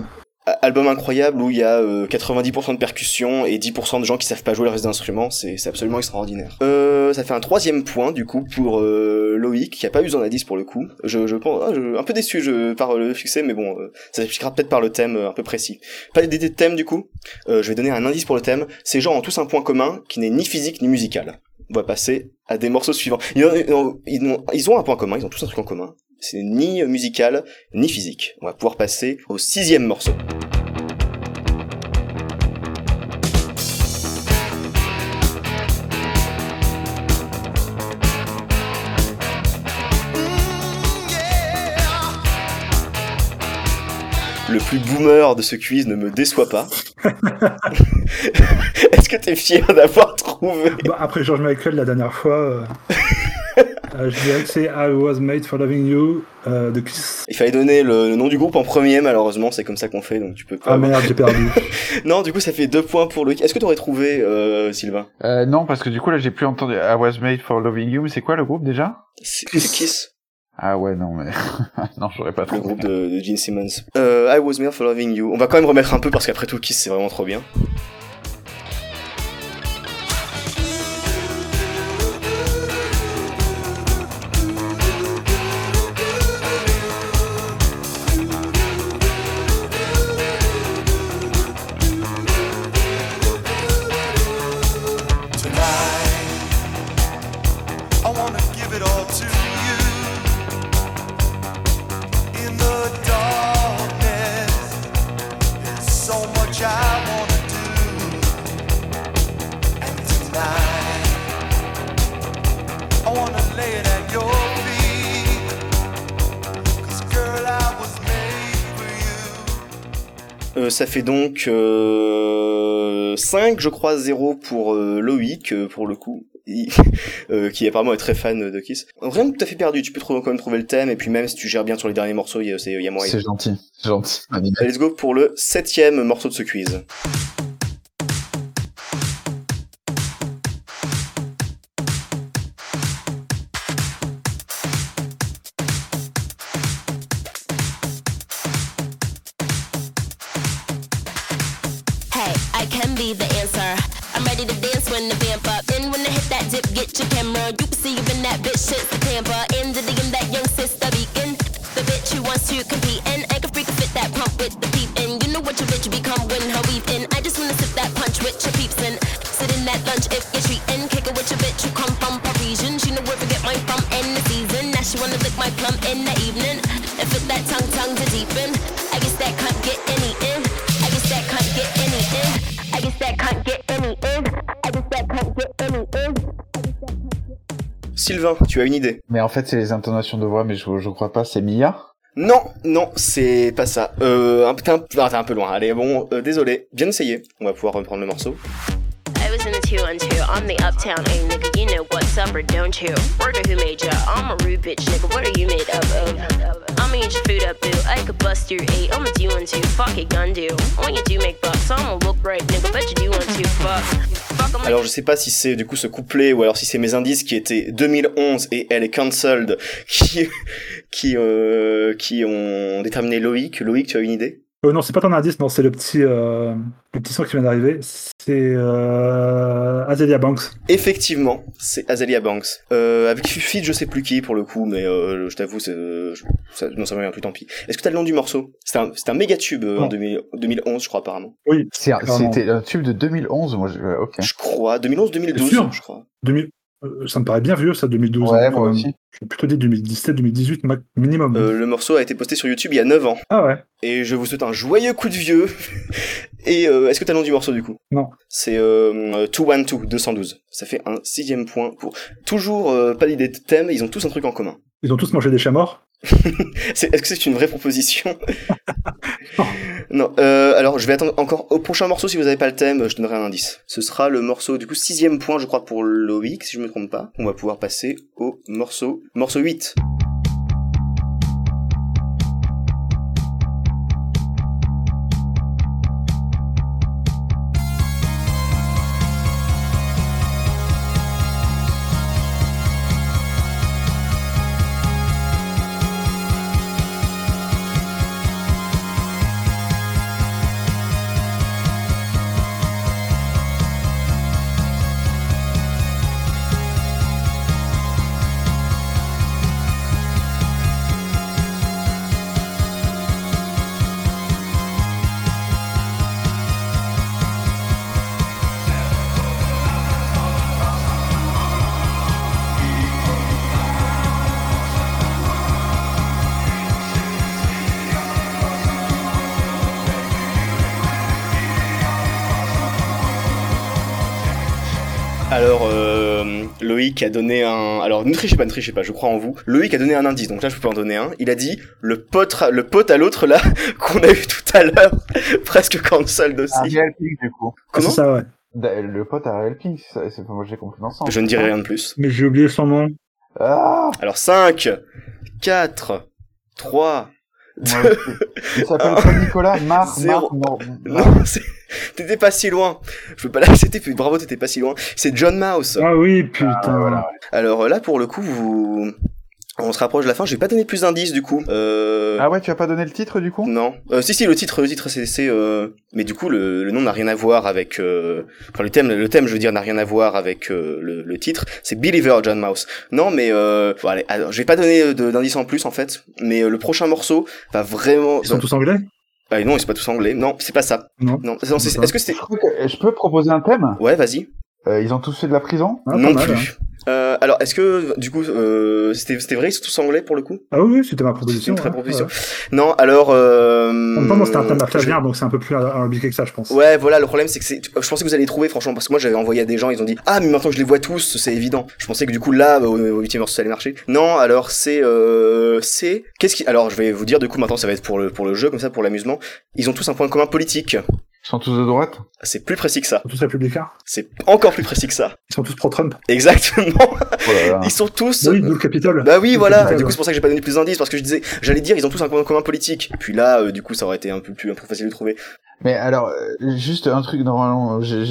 Album incroyable où il y a euh, 90% de percussions et 10% de gens qui savent pas jouer le reste des instruments. C'est absolument extraordinaire. Euh, ça fait un troisième point du coup pour euh, Loïc qui a pas eu son indice pour le coup. Je, je pense, ah, un peu déçu par le succès, mais bon, euh, ça s'expliquera peut-être par le thème euh, un peu précis. Pas d'idée de thème du coup. Euh, je vais donner un indice pour le thème. Ces gens ont tous un point commun qui n'est ni physique ni musical. On va passer à des morceaux suivants. Ils ont, ils ont- ils ont un point commun, ils ont tous un truc en commun. C'est ni musical ni physique. On va pouvoir passer au sixième morceau. Le plus boomer de ce quiz ne me déçoit pas. Est-ce que t'es fier d'avoir trouvé? Bah, après George Michael, la dernière fois, euh, euh, je dirais que c'est I Was Made for Loving You euh, de Kiss. Il fallait donner le, le nom du groupe en premier, malheureusement, c'est comme ça qu'on fait, donc tu peux pas. Ah merde, j'ai perdu. Non, du coup, ça fait deux points pour Loïc. Est-ce que t'aurais trouvé, euh, Sylvain? Euh, non, parce que du coup, là, j'ai plus entendu I Was Made for Loving You, mais c'est quoi le groupe déjà? C'est Kiss, Ah ouais, non, mais... non, j'aurais pas le trouvé. groupe de, de Gene Simmons. Euh, I Was Made for Loving You. On va quand même remettre un peu parce qu'après tout, Kiss, c'est vraiment trop bien. Ça fait donc euh, 5, je crois, 0 pour euh, Loïc, euh, pour le coup. Euh, qui apparemment est très fan de Kiss. Rien de tout à fait perdu, tu peux quand même trouver le thème, et puis même si tu gères bien sur les derniers morceaux, il y a, y a moyen. C'est gentil, c'est gentil. Allez, Let's go pour le septième morceau de ce quiz. Tu as une idée Mais en fait, c'est les intonations de voix, mais je, je crois pas, c'est Mia Non, non, c'est pas ça. Euh, un, t'es un, ah, t'es un peu loin. Allez, bon, euh, désolé. Bien essayé. On va pouvoir reprendre le morceau. Two and two. I'm the uptown A nigga. You know what's up or don't you? Word who made ya? I'm a rude bitch nigga. What are you made up of? I'ma eat your food up, boo. I could bust your eight. I'ma do one two. Fuck it, gun do. When you do make bucks, I'ma look right, nigga. Bet you do one two. Fuck. Alors je sais pas si c'est du coup ce couplet ou alors si c'est mes indices qui étaient 2011 et elle est cancelled qui qui euh, qui ont déterminé Loïc. Loïc, tu as une idée? Euh, non, c'est pas ton indice, non, c'est le petit, euh, le petit son qui vient d'arriver. C'est euh, Azalea Banks. Effectivement, c'est Azalea Banks. Euh, avec feat, je sais plus qui pour le coup, mais euh, je t'avoue, c'est, euh, ça, non, ça me revient plus, tant pis. Est-ce que t'as le nom du morceau? C'est un, c'est un méga tube euh, en Non. 2000 2011, je crois apparemment. Oui, C'est-. C'était un tube de 2011, moi, je... ouais, ok. Je crois 2011-2012, sûr je crois. 2000, euh, ça me paraît bien vieux, ça, 2012. Ouais, hein, moi aussi. Je vais plutôt dire 2017, 2018 ma- minimum. Euh, le morceau a été posté sur YouTube il y a 9 ans. Ah ouais. Et je vous souhaite un joyeux coup de vieux. Et euh, est-ce que t'as le nom du morceau du coup? Non. C'est euh, 212, 212. Ça fait un sixième point pour... Toujours euh, pas d'idée de thème, ils ont tous un truc en commun. Ils ont tous mangé des chats morts. Est-ce que c'est une vraie proposition Non. Euh, alors, je vais attendre encore au prochain morceau. Si vous n'avez pas le thème, je donnerai un indice. Ce sera le morceau, du coup, sixième point, je crois, pour Loïc, si je me trompe pas. On va pouvoir passer au morceau, morceau 8. Loïc a donné un... Alors, ne trichez pas, ne trichez pas, je crois en vous. Loïc a donné un indice, donc là, je peux en donner un. Il a dit, le pote, le pote à l'autre, là, qu'on a eu tout à l'heure, presque cancelled aussi. Ariel Pink, du coup. Comment C'est ça, ouais. Da- Le pote Ariel Pink, c'est moi j'ai compris dans ce sens. Je ne dirai rien de plus. Mais j'ai oublié son nom. Ah Alors, 5, 4, 3, Aussi. Il s'appelle pas Nicolas Mar, Zéro. Mar, Non, c'est- t'étais pas si loin. Je veux pas l'accepter, puis bravo, t'étais pas si loin. C'est John Mouse. Ah oui, putain. Ah, voilà. Alors là, pour le coup, vous... on se rapproche de la fin. Je vais pas donner plus d'indices, du coup. Euh... Ah ouais, tu as pas donné le titre du coup? Non. Euh, si, si, le titre, le titre, c'est... c'est, Euh... Mais du coup, le, le nom n'a rien à voir avec... Euh... Enfin, le thème, le thème, je veux dire, n'a rien à voir avec euh, le, le titre. C'est Believer, John Mouse. Non, mais... Euh... Bon, allez, alors, je vais pas donner de- d'indices en plus, en fait. Mais euh, le prochain morceau va vraiment... Ils sont tous anglais? Ah, non, c'est pas tous anglais. Non, c'est pas ça. Non. Non, c'est- est-ce que c'était... Je peux proposer un thème? Ouais, vas-y. Euh, Ils ont tous fait de la prison? Ah, non mal, plus. hein. Alors, est-ce que, du coup, euh, c'était, c'était vrai, ils sont tous anglais pour le coup? Ah oui, c'était ma C'est proposition. une très proposition. Ouais. Non, alors... Euh, En même temps, moi, c'était un thème à je- donc c'est un peu plus impliqué que ça, je pense. Ouais, voilà, le problème c'est que c'est, je pensais que vous allez trouver, franchement, parce que moi j'avais envoyé à des gens, ils ont dit, ah, mais maintenant que je les vois tous, c'est évident. Je pensais que du coup là, au, au huitième morceau, ça allait marcher. Non, alors c'est, euh, c'est, qu'est-ce qui, alors je vais vous dire, du coup, maintenant ça va être pour le, pour le jeu, comme ça, pour l'amusement. Ils ont tous un point commun politique. Ils sont tous de droite C'est plus précis que ça. Ils sont tous républicains. C'est encore plus précis que ça. Ils sont tous pro-Trump. Exactement. Oh là là. Ils sont tous. Oui, d'où le Capitole. Bah oui, voilà. Capitole, Du coup, c'est pour ça que j'ai pas donné plus d'indices parce que je disais, j'allais dire, ils ont tous un point commun politique. Puis là, euh, du coup, ça aurait été un peu plus, un peu facile de trouver. Mais alors, euh, juste un truc, normalement, j'ai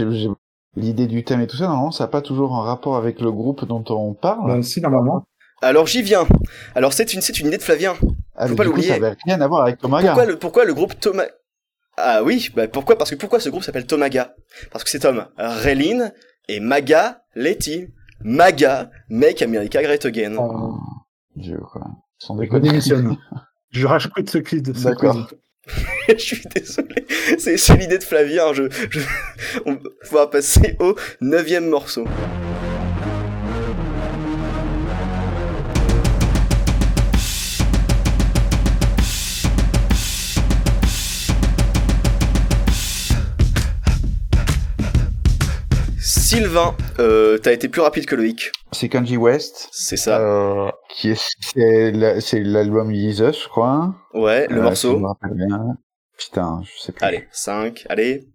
l'idée du thème et tout ça, normalement, ça n'a pas toujours un rapport avec le groupe dont on parle. Bah, si, normalement. Alors j'y viens. Alors c'est une, c'est une idée de Flavien. Ah, faut pas l'oublier. ça avait rien à voir avec Tomaga. Pourquoi le, pourquoi le groupe Thomas Ah oui, bah pourquoi? Parce que pourquoi ce groupe s'appelle Tomaga? Parce que c'est Tom Relin et Maga Letty. Maga, Make America Great Again. Oh, Dieu, quoi. Ils sont Je déconnés. démissionne. Je rachète ce ce D'accord. je suis désolé. C'est, c'est l'idée de Flavien. Je, je... On va passer au neuvième morceau. Sylvain, euh, t'as été plus rapide que Loïc. C'est Kanji West. C'est ça. Euh, qui est, c'est la- c'est l'album Jesus, je crois. Ouais, le Euh, morceau. je me bien. Putain, je sais plus. Allez, 5, allez.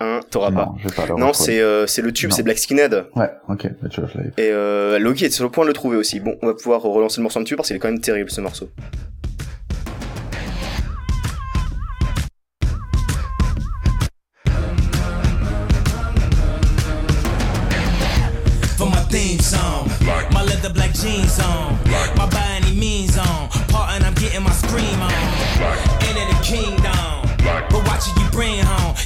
1, t'auras pas. Non, pas c'est euh, c'est le tube, c'est Black Skinhead. Ouais, ok, bah, je. Et euh, Loki est sur le point de le trouver aussi. Bon, on va pouvoir relancer le morceau peu parce qu'il est quand même terrible ce morceau. Jeans on.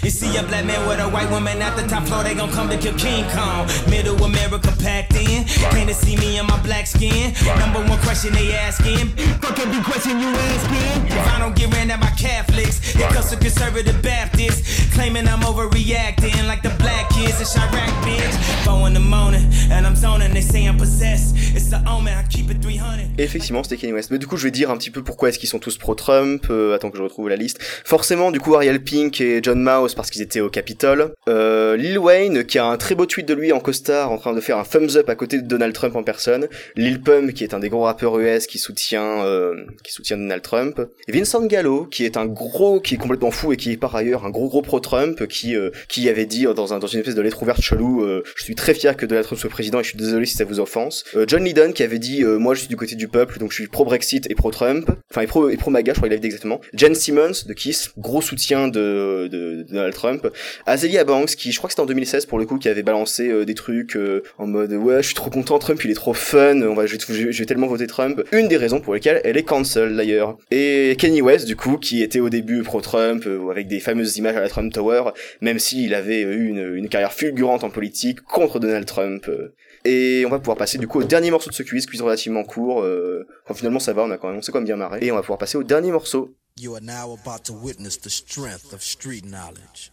You see a black man with a white woman at the top floor, they gon' come to kill King Kong. Middle America packed in. Came to see me in my black skin. Number one question they asking. Fuck every question you asking. If I don't get ran at by Catholics, it comes to conservative Baptists. Claiming I'm overreacting like the black kids in Chirac, bitch. Four in the morning, and I'm zoning, they say I'm possessed. It's the omen, I keep it 300. Et effectivement, c'était Kanye West. Mais du coup, je vais dire un petit peu pourquoi est-ce qu'ils sont tous pro-Trump. Euh, attends que je retrouve la liste. Forcément, du coup, Ariel Pink et John Mouse parce qu'ils étaient au Capitole. Euh, Lil Wayne qui a un très beau tweet de lui en costard en train de faire un thumbs up à côté de Donald Trump en personne. Lil Pump qui est un des gros rappeurs US qui soutient euh, qui soutient Donald Trump. Et Vincent Gallo qui est un gros qui est complètement fou et qui est par ailleurs un gros gros pro-Trump qui euh, qui avait dit dans dans une espèce de lettre ouverte chelou je suis très fier que Donald Trump soit président et je suis désolé si ça vous offense. John Lydon qui avait dit moi je suis du côté du peuple donc je suis pro Brexit et pro Trump enfin et pro et pro MAGA je crois qu'il avait dit exactement. Jen Simmons de Kiss gros soutien de, de, de Donald Trump. Azealia Banks qui je crois que c'était en 2016 pour le coup qui avait balancé euh, des trucs euh, en mode ouais je suis trop content Trump il est trop fun on va je vais, tellement voter Trump. Une des raisons pour lesquelles elle est cancel d'ailleurs. Et Kanye West du coup qui était au début pro Trump avec des fameuses images à la Trump Tower même s'il avait eu une, carrière fulgurante en politique contre Donald Trump. euh. Et on va pouvoir passer du coup au dernier morceau de ce quiz, quiz relativement court. Euh... Finalement ça va, on a quand même, on s'est quand même bien marré. Et on va pouvoir passer au dernier morceau. You are now about to witness the strength of street knowledge.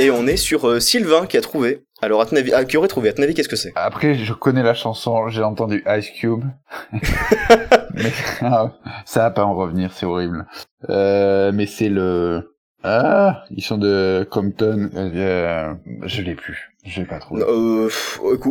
Et on est sur euh, Sylvain qui a trouvé. Alors, à ton avis, ah, qui aurait trouvé À ton avis, qu'est-ce que c'est? Après, je connais la chanson, j'ai entendu Ice Cube. mais ah, ça va pas en revenir, c'est horrible. Euh, mais c'est le... Ah, ils sont de Compton. Euh, je l'ai plus. Je l'ai pas trouvé. euh,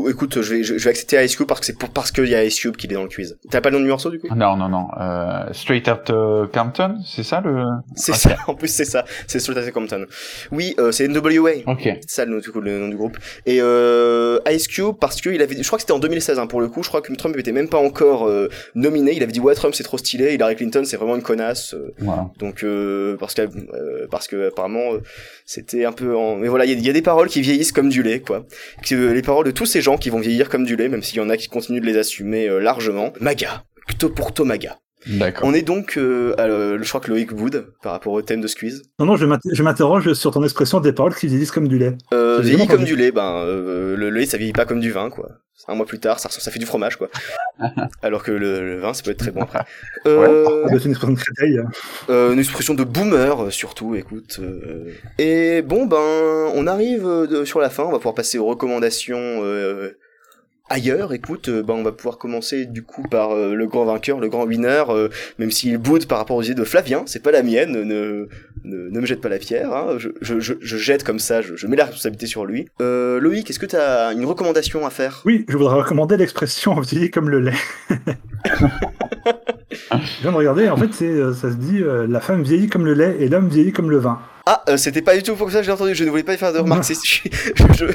écoute, je vais, je, vais accepter Ice Cube parce que c'est pour, parce qu'il y a Ice Cube qui est dans le quiz. T'as pas le nom du morceau du coup? Non, non, non. Euh, Straight Out euh, Compton, c'est ça le... C'est Ok. ça, en plus c'est ça, c'est Straight Outta Compton. Oui, euh, c'est NWA. Ok. C'est ça le nom, du coup, le nom du groupe. Et euh, Ice Cube, parce que il avait, je crois que c'était en 2016 hein, pour le coup, je crois que Trump était même pas encore euh, nominé, il avait dit ouais Trump c'est trop stylé, Hillary Clinton c'est vraiment une connasse. euh, Voilà. donc euh, parce que euh, parce que apparemment euh, c'était un peu en... mais voilà il y y a des paroles qui vieillissent comme du lait que, les paroles de tous ces gens qui vont vieillir comme du lait même s'il y en a qui continuent de les assumer euh, largement. Maga. Plutôt pour Tomaga. On est donc euh, à, euh, je crois que Loïc Wood par rapport au thème de Squeeze Non, non, je m'inter- je m'interroge sur ton expression des paroles qui vieillissent comme du lait. euh, vieillit comme du lait ben euh, le lait ça vieillit pas comme du vin quoi un mois plus tard ça, ça fait du fromage quoi alors que le, le vin ça peut être très bon après euh, Ah, bah, C'est une expression de créteil. Euh, une expression de boomer surtout, écoute. euh. Et bon ben, on arrive euh, de- sur la fin, on va pouvoir passer aux recommandations euh, ailleurs. Écoute, euh, ben on va pouvoir commencer du coup par euh, le grand vainqueur, le grand winner, euh, même s'il boude par rapport aux idées de Flavien, c'est pas la mienne. Ne, ne, ne me jette pas la pierre. Hein, je, je, je, je jette comme ça, je, je mets la responsabilité sur lui. Euh, Loïc, est-ce que tu as une recommandation à faire? Oui, je voudrais recommander l'expression vieillir comme le lait. je viens de regarder, en fait, c'est, ça se dit la femme vieillit comme le lait et l'homme vieillit comme le vin. Ah, c'était pas du tout pour ça que j'ai entendu. Je ne voulais pas y faire de remarques. c'est- je,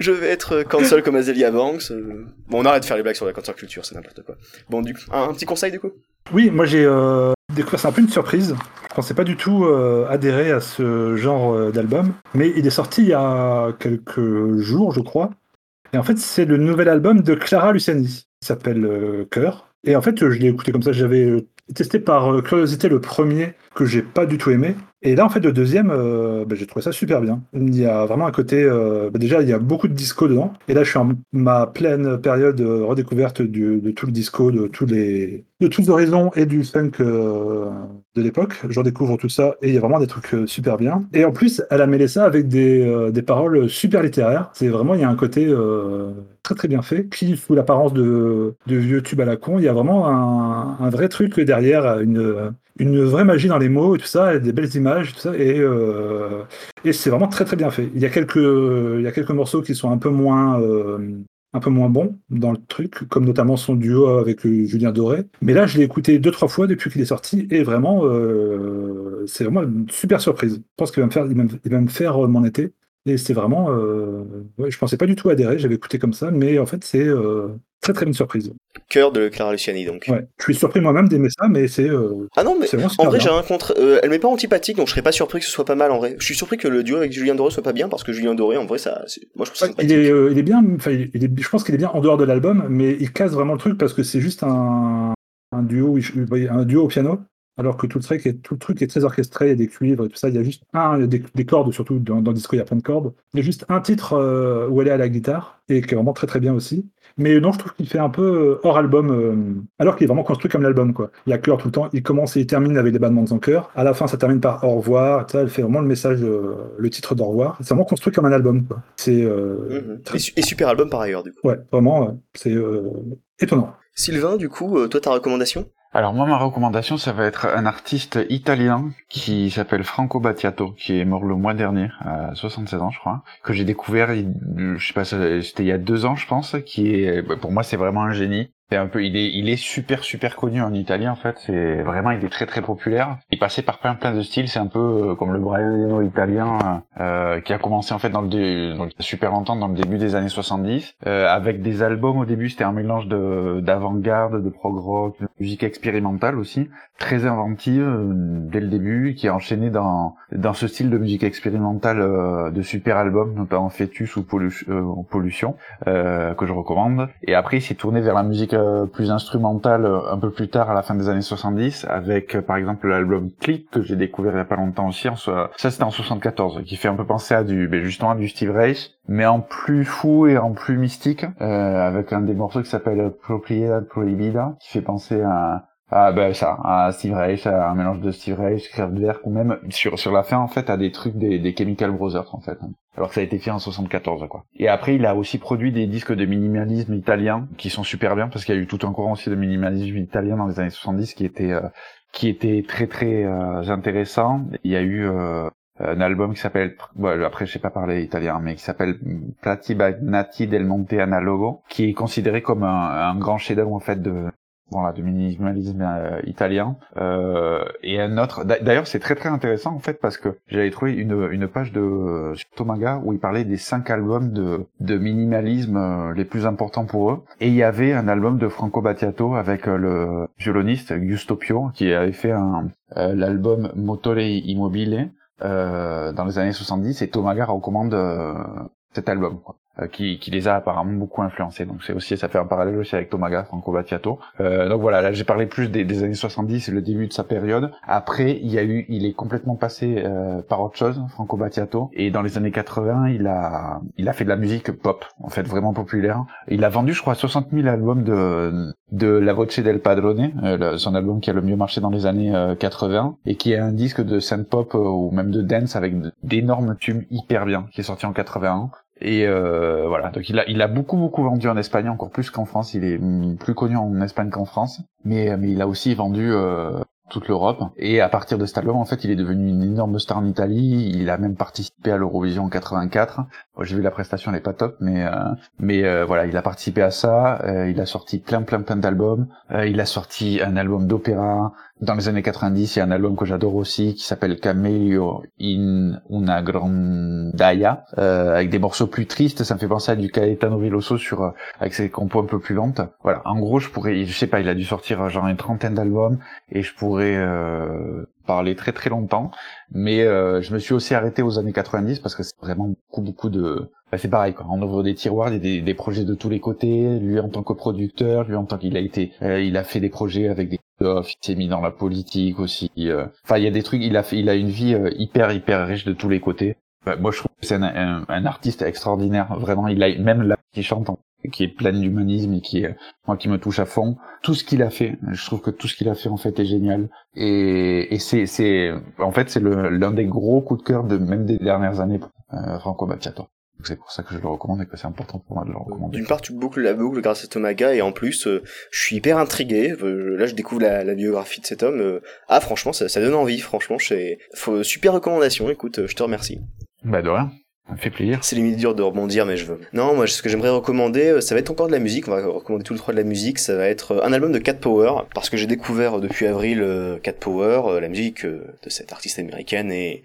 je, vais être euh, cancel comme Azealia Banks. euh. Bon, on arrête de faire les blagues sur la cancel culture, c'est n'importe quoi. Bon, du coup, un, petit conseil du coup? Oui, moi j'ai euh, découvert, c'est un peu une surprise. Je pensais pas du tout euh, adhérer à ce genre euh, d'album, mais il est sorti il y a quelques jours, je crois. Et en fait, c'est le nouvel album de Clara Luciani. Il s'appelle Cœur. Et en fait, je l'ai écouté comme ça. J'avais testé par curiosité le premier que j'ai pas du tout aimé. Et là, en fait, le deuxième, euh, bah, j'ai trouvé ça super bien. Il y a vraiment un côté. euh, bah, déjà, il y a beaucoup de disco dedans. Et là, je suis en ma pleine période euh, redécouverte de tout le disco, de tous les, de tous horizons et du funk de l'époque. Je redécouvre tout ça et il y a vraiment des trucs super bien. Et en plus, elle a mêlé ça avec des, des paroles super littéraires. C'est vraiment, il y a un côté très très bien fait. Puis, sous l'apparence de, de vieux tubes à la con, il y a vraiment un, un vrai truc derrière, une, une vraie magie dans les mots et tout ça, des belles images, tout ça. Et, euh, et c'est vraiment très très bien fait. Il y a quelques, il y a quelques morceaux qui sont un peu moins. euh, un peu moins bons dans le truc, comme notamment son duo avec euh, Julien Doré. Mais là, je l'ai écouté deux, trois fois depuis qu'il est sorti, et vraiment, euh, c'est vraiment une super surprise. Je pense qu'il va me faire, il va me, il va me faire euh, mon été. Et c'est vraiment, euh, ouais, je pensais pas du tout adhérer, j'avais écouté comme ça, mais en fait, c'est très très bonne surprise. Cœur de Clara Luciani donc. Ouais, je suis surpris moi-même d'aimer ça, mais c'est. euh, Ah non, mais en vrai, j'ai un contre. euh, elle m'est pas antipathique, donc je serais pas surpris que ce soit pas mal en vrai. Je suis surpris que le duo avec Julien Doré soit pas bien parce que Julien Doré, en vrai, ça, moi je trouve ça Il est, euh, il est bien, enfin, il il est, je pense qu'il est bien en dehors de l'album, mais il casse vraiment le truc parce que c'est juste un, un duo, un duo au piano alors que tout le truc est, tout le truc est très orchestré, il y a des cuivres et tout ça. Il y a juste un, il y a des, des cordes, surtout dans, dans Disco, il y a plein de cordes. Il y a juste un titre où elle est à la guitare et qui est vraiment très très bien aussi. Mais non, je trouve qu'il fait un peu euh, hors album, euh, alors qu'il est vraiment construit comme l'album. quoi. Il y a cœur tout le temps, il commence et il termine avec des battements de son cœur. À la fin, ça termine par au revoir. Ça, elle fait vraiment le message, euh, le titre d'au revoir. C'est vraiment construit comme un album. quoi. C'est euh, Mhm. Et, su- et super album par ailleurs, du coup. ouais, vraiment, ouais, c'est étonnant. Sylvain, du coup, toi, ta recommandation? Alors moi, ma recommandation, ça va être un artiste italien qui s'appelle Franco Battiato, qui est mort le mois dernier, à 76 ans, je crois, que j'ai découvert, je sais pas, c'était il y a deux ans, je pense, qui est, pour moi, c'est vraiment un génie. C'est un peu, il est, il est super super connu en Italie en fait. C'est vraiment, il est très très populaire. Il passait par plein plein de styles. C'est un peu euh, comme le Brian italien euh, qui a commencé en fait dans le dé- donc, super longtemps dans le début des années 70 euh, avec des albums au début. C'était un mélange de d'avant-garde, de prog rock, de musique expérimentale aussi, très inventive euh, dès le début, qui a enchaîné dans dans ce style de musique expérimentale euh, de super albums, notamment Fetus ou Pollu- euh, Pollution euh, que je recommande. Et après, il s'est tourné vers la musique euh, plus instrumentale euh, un peu plus tard, à la fin des années 70, avec euh, par exemple l'album Click que j'ai découvert il y a pas longtemps aussi. En, so- ça, c'était en 74, qui fait un peu penser à du, ben, justement, à du Steve Reich, mais en plus fou et en plus mystique, euh, avec un des morceaux qui s'appelle Propriedad Prohibida, qui fait penser à ah ben ça, à Steve Reich, à un mélange de Steve Reich, Kraftwerk, ou même sur sur la fin en fait à des trucs des, des Chemical Brothers en fait. Alors que ça a été fait en 74 quoi. Et après il a aussi produit des disques de minimalisme italien qui sont super bien parce qu'il y a eu tout un courant aussi de minimalisme italien dans les années 70 qui était euh, qui était très très euh, intéressant. Il y a eu euh, un album qui s'appelle, bon, après je sais pas parler italien, mais qui s'appelle Plati Bagnati del Monte Analogo, qui est considéré comme un, un grand chef-d'œuvre en fait de voilà de minimalisme euh, italien. Euh, et un autre d'a- d'ailleurs c'est très très intéressant en fait parce que j'avais trouvé une, une page de sur Tomaga où il parlait des cinq albums de, de minimalisme euh, les plus importants pour eux. Et il y avait un album de Franco Battiato avec euh, le violoniste Giusto Pio qui avait fait un euh, l'album Motore Immobile euh, dans les années 70 et Tomaga recommande euh, cet album quoi, euh, qui, qui les a apparemment beaucoup influencés. Donc c'est aussi ça fait un parallèle aussi avec Tomaga Franco Battiato. Euh, donc voilà là j'ai parlé plus des, des années 70 et le début de sa période. Après il y a eu il est complètement passé euh, par autre chose Franco Battiato. Et dans les années 80 il a il a fait de la musique pop en fait vraiment populaire. Il a vendu je crois 60 000 albums de de La Voce del Padrone euh, son album qui a le mieux marché dans les années euh, 80 et qui est un disque de synth pop euh, ou même de dance avec d'énormes tubes hyper bien qui est sorti en 81 et euh, voilà, donc il a, beaucoup beaucoup vendu en Espagne, encore plus qu'en France. Il est mm, plus connu en Espagne qu'en France, mais mais il a aussi vendu euh, toute l'Europe. Et à partir de cet en fait, il est devenu une énorme star en Italie. Il a même participé à l'Eurovision en 84. J'ai vu la prestation, elle est pas top, mais euh, mais euh, voilà, il a participé à ça. Euh, il a sorti plein plein plein d'albums. Euh, il a sorti un album d'opéra. Dans les années 90, il y a un album que j'adore aussi qui s'appelle Camello in una grandaia, euh, avec des morceaux plus tristes. Ça me fait penser à du Caetano Veloso sur euh, avec ses compos un peu plus lentes. Voilà. En gros, je pourrais, je sais pas, il a dû sortir genre une trentaine d'albums et je pourrais parler très très longtemps. Mais euh, je me suis aussi arrêté aux années 90 parce que c'est vraiment beaucoup beaucoup de bah, c'est pareil quoi. On ouvre des tiroirs, il a des, des projets de tous les côtés. Lui en tant que producteur, lui en tant qu'il a été, euh, il a fait des projets avec des off, il s'est mis dans la politique aussi. euh. Enfin, il y a des trucs. Il a fait, il a une vie euh, hyper hyper riche de tous les côtés. Bah, moi, je trouve que c'est un, un, un artiste extraordinaire. Vraiment, il a même là qui chante, qui est pleine d'humanisme et qui, est, moi, qui me touche à fond. Tout ce qu'il a fait, je trouve que tout ce qu'il a fait en fait est génial. Et, et c'est, c'est, en fait, c'est l'un des gros coups de cœur de même des dernières années, pour, euh, Franco Battiato. Donc c'est pour ça que je le recommande et que c'est important pour moi de le recommander. D'une part, tu boucles la boucle grâce à Tomaga, et en plus, euh, je suis hyper intrigué. Euh, là, je découvre la, la biographie de cet homme. euh, ah, franchement, ça, ça donne envie. Franchement, c'est super recommandation. Écoute, euh, je te remercie. Bah de rien. Ça me fait plaisir. C'est limite dur de rebondir, mais je veux. Non, moi, ce que j'aimerais recommander, euh, ça va être encore de la musique. On va recommander tous les trois de la musique. Ça va être euh, un album de Cat Power, parce que j'ai découvert euh, depuis avril Cat Power, la musique de cette artiste américaine, et,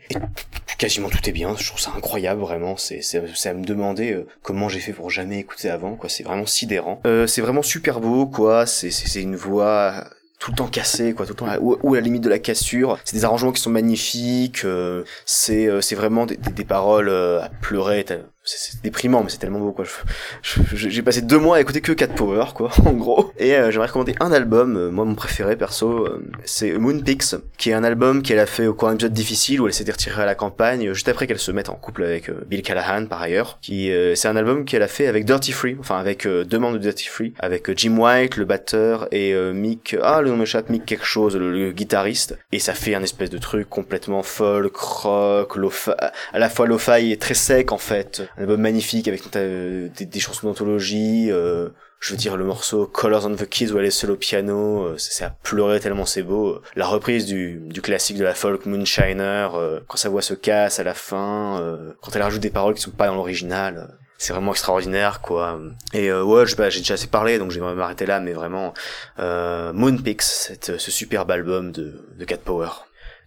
quasiment tout est bien. Je trouve ça incroyable, vraiment. C'est, c'est, c'est à me demander comment j'ai fait pour jamais écouter avant, quoi. C'est vraiment sidérant. C'est vraiment super beau, quoi. C'est, c'est une voix tout le temps cassée, quoi, tout le temps ou, à la limite de la cassure. C'est des arrangements qui sont magnifiques. euh, c'est, euh, c'est vraiment des, des, des paroles euh, à pleurer. C'est déprimant, mais c'est tellement beau, quoi. J'ai passé deux mois à écouter que Cat Power, quoi, en gros. Et euh, j'aimerais recommander un album, euh, moi mon préféré perso, euh, c'est Moonpix, qui est un album qu'elle a fait au cours d'un épisode difficile où elle s'était retirée à la campagne, euh, juste après qu'elle se mette en couple avec euh, Bill Callahan, par ailleurs. Qui, euh, c'est un album qu'elle a fait avec Dirty Free, enfin avec deux membres de Dirty Free, avec Jim White, le batteur, et Mick, ah le nom m'échappe, Mick quelque chose, le, guitariste. Et ça fait un espèce de truc complètement folk, rock, à la fois lo-fi et très sec en fait. Un album magnifique avec euh, des, chansons d'anthologie. euh, je veux dire le morceau Colors on the Keys où elle est seule au piano, euh, c'est c'est à pleurer tellement c'est beau. La reprise du, du classique de la folk Moonshiner, euh, quand sa voix se casse à la fin, euh, quand elle rajoute des paroles qui sont pas dans l'original. euh, c'est vraiment extraordinaire quoi. Et euh, pas, j'ai déjà assez parlé donc je vais m'arrêter là, mais vraiment euh, Moonpix, ce superbe album de, de Cat Power.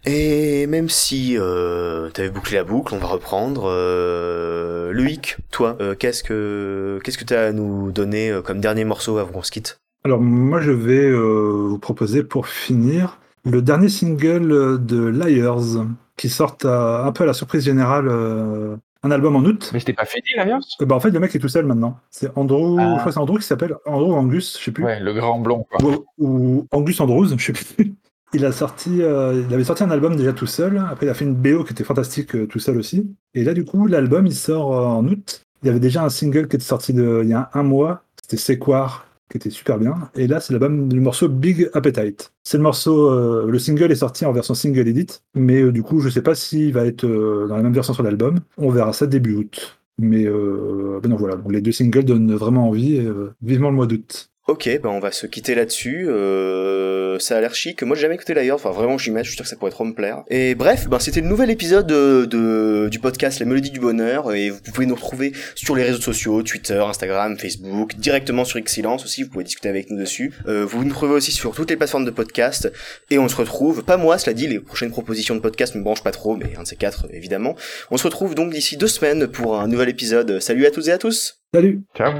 Et même si euh, t'avais bouclé la boucle, on va reprendre. Euh, Loïc, toi, euh, qu'est-ce que qu'est-ce que t'as à nous donner euh, comme dernier morceau avant qu'on se quitte? Alors moi je vais euh, vous proposer pour finir le dernier single de Liars qui sort à- un peu à la surprise générale euh, un album en août. Mais c'était pas fini Liars? Bah, en fait le mec est tout seul maintenant. C'est Andrew, Ah. je crois que c'est Andrew qui s'appelle Andrew ou Angus, je sais plus. Ouais, le grand blond, quoi. Ou, ou Angus Andrews, je sais plus. Il a sorti, euh, avait sorti un album déjà tout seul. Après, il a fait une BO qui était fantastique euh, tout seul aussi. Et là, du coup, l'album il sort euh, en août. Il y avait déjà un single qui était sorti de, il y a un mois. C'était Sequoir, qui était super bien. Et là, c'est l'album du morceau Big Appetite. C'est le morceau, le single est sorti en version single edit, mais du coup, je sais pas s'il va être dans la même version sur l'album. On verra ça début août. Mais ben non, voilà, Donc, les deux singles donnent vraiment envie. Vivement le mois d'août. Ok, ben on va se quitter là-dessus. Euh, ça a l'air chic. Moi, j'ai jamais écouté d'ailleurs. Enfin, vraiment, j'y mets. Je suis sûr que ça pourrait trop me plaire. Et bref, ben c'était le nouvel épisode de, de- du podcast La Mélodie du Bonheur. Et vous pouvez nous retrouver sur les réseaux sociaux, Twitter, Instagram, Facebook, directement sur Excellence aussi. Vous pouvez discuter avec nous dessus. Euh, vous nous trouvez aussi sur toutes les plateformes de podcast. Et on se retrouve. Pas moi, cela dit, les prochaines propositions de podcast me branchent pas trop, mais un de ces quatre, évidemment. On se retrouve donc d'ici deux semaines pour un nouvel épisode. Salut à toutes et à tous. Salut. Ciao.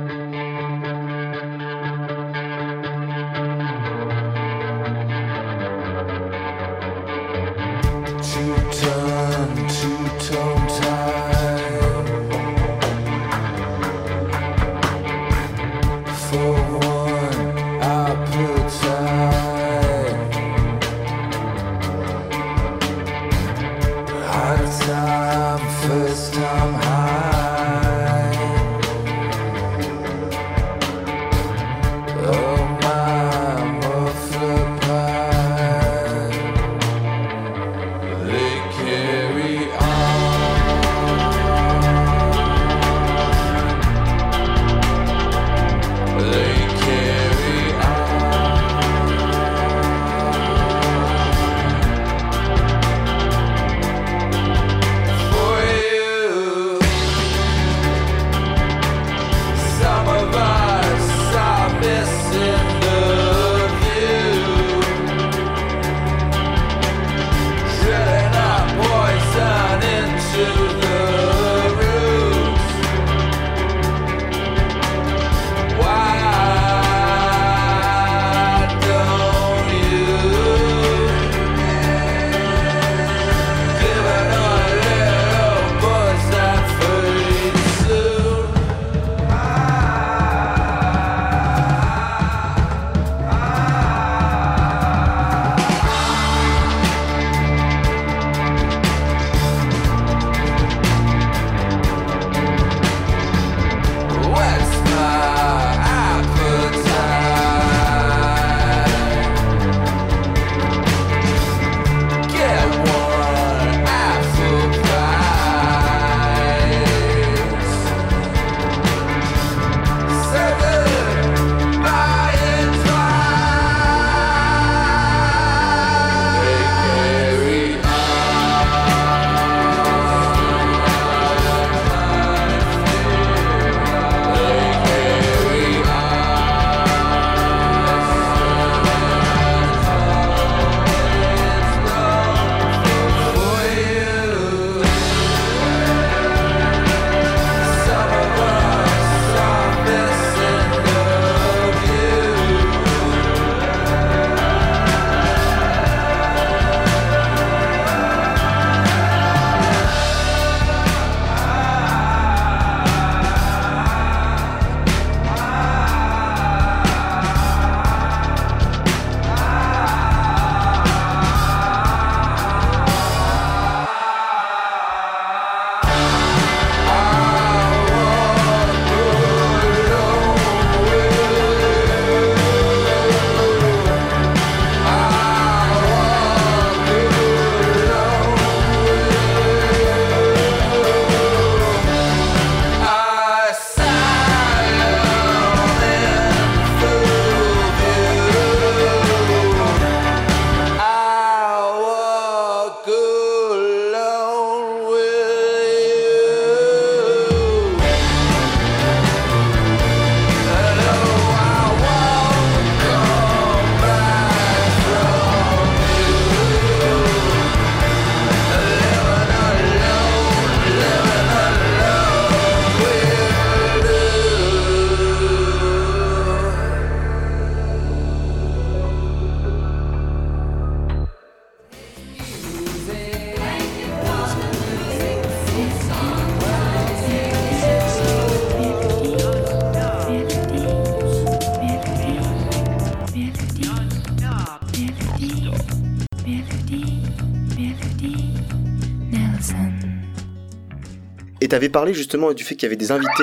Et t'avais parlé justement du fait qu'il y avait des invités.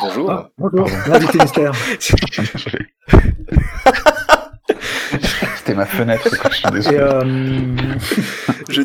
Bonjour. Ah, bonjour, l'invité mystère. C'était ma fenêtre, quoi, je suis Et désolé. euh, Je,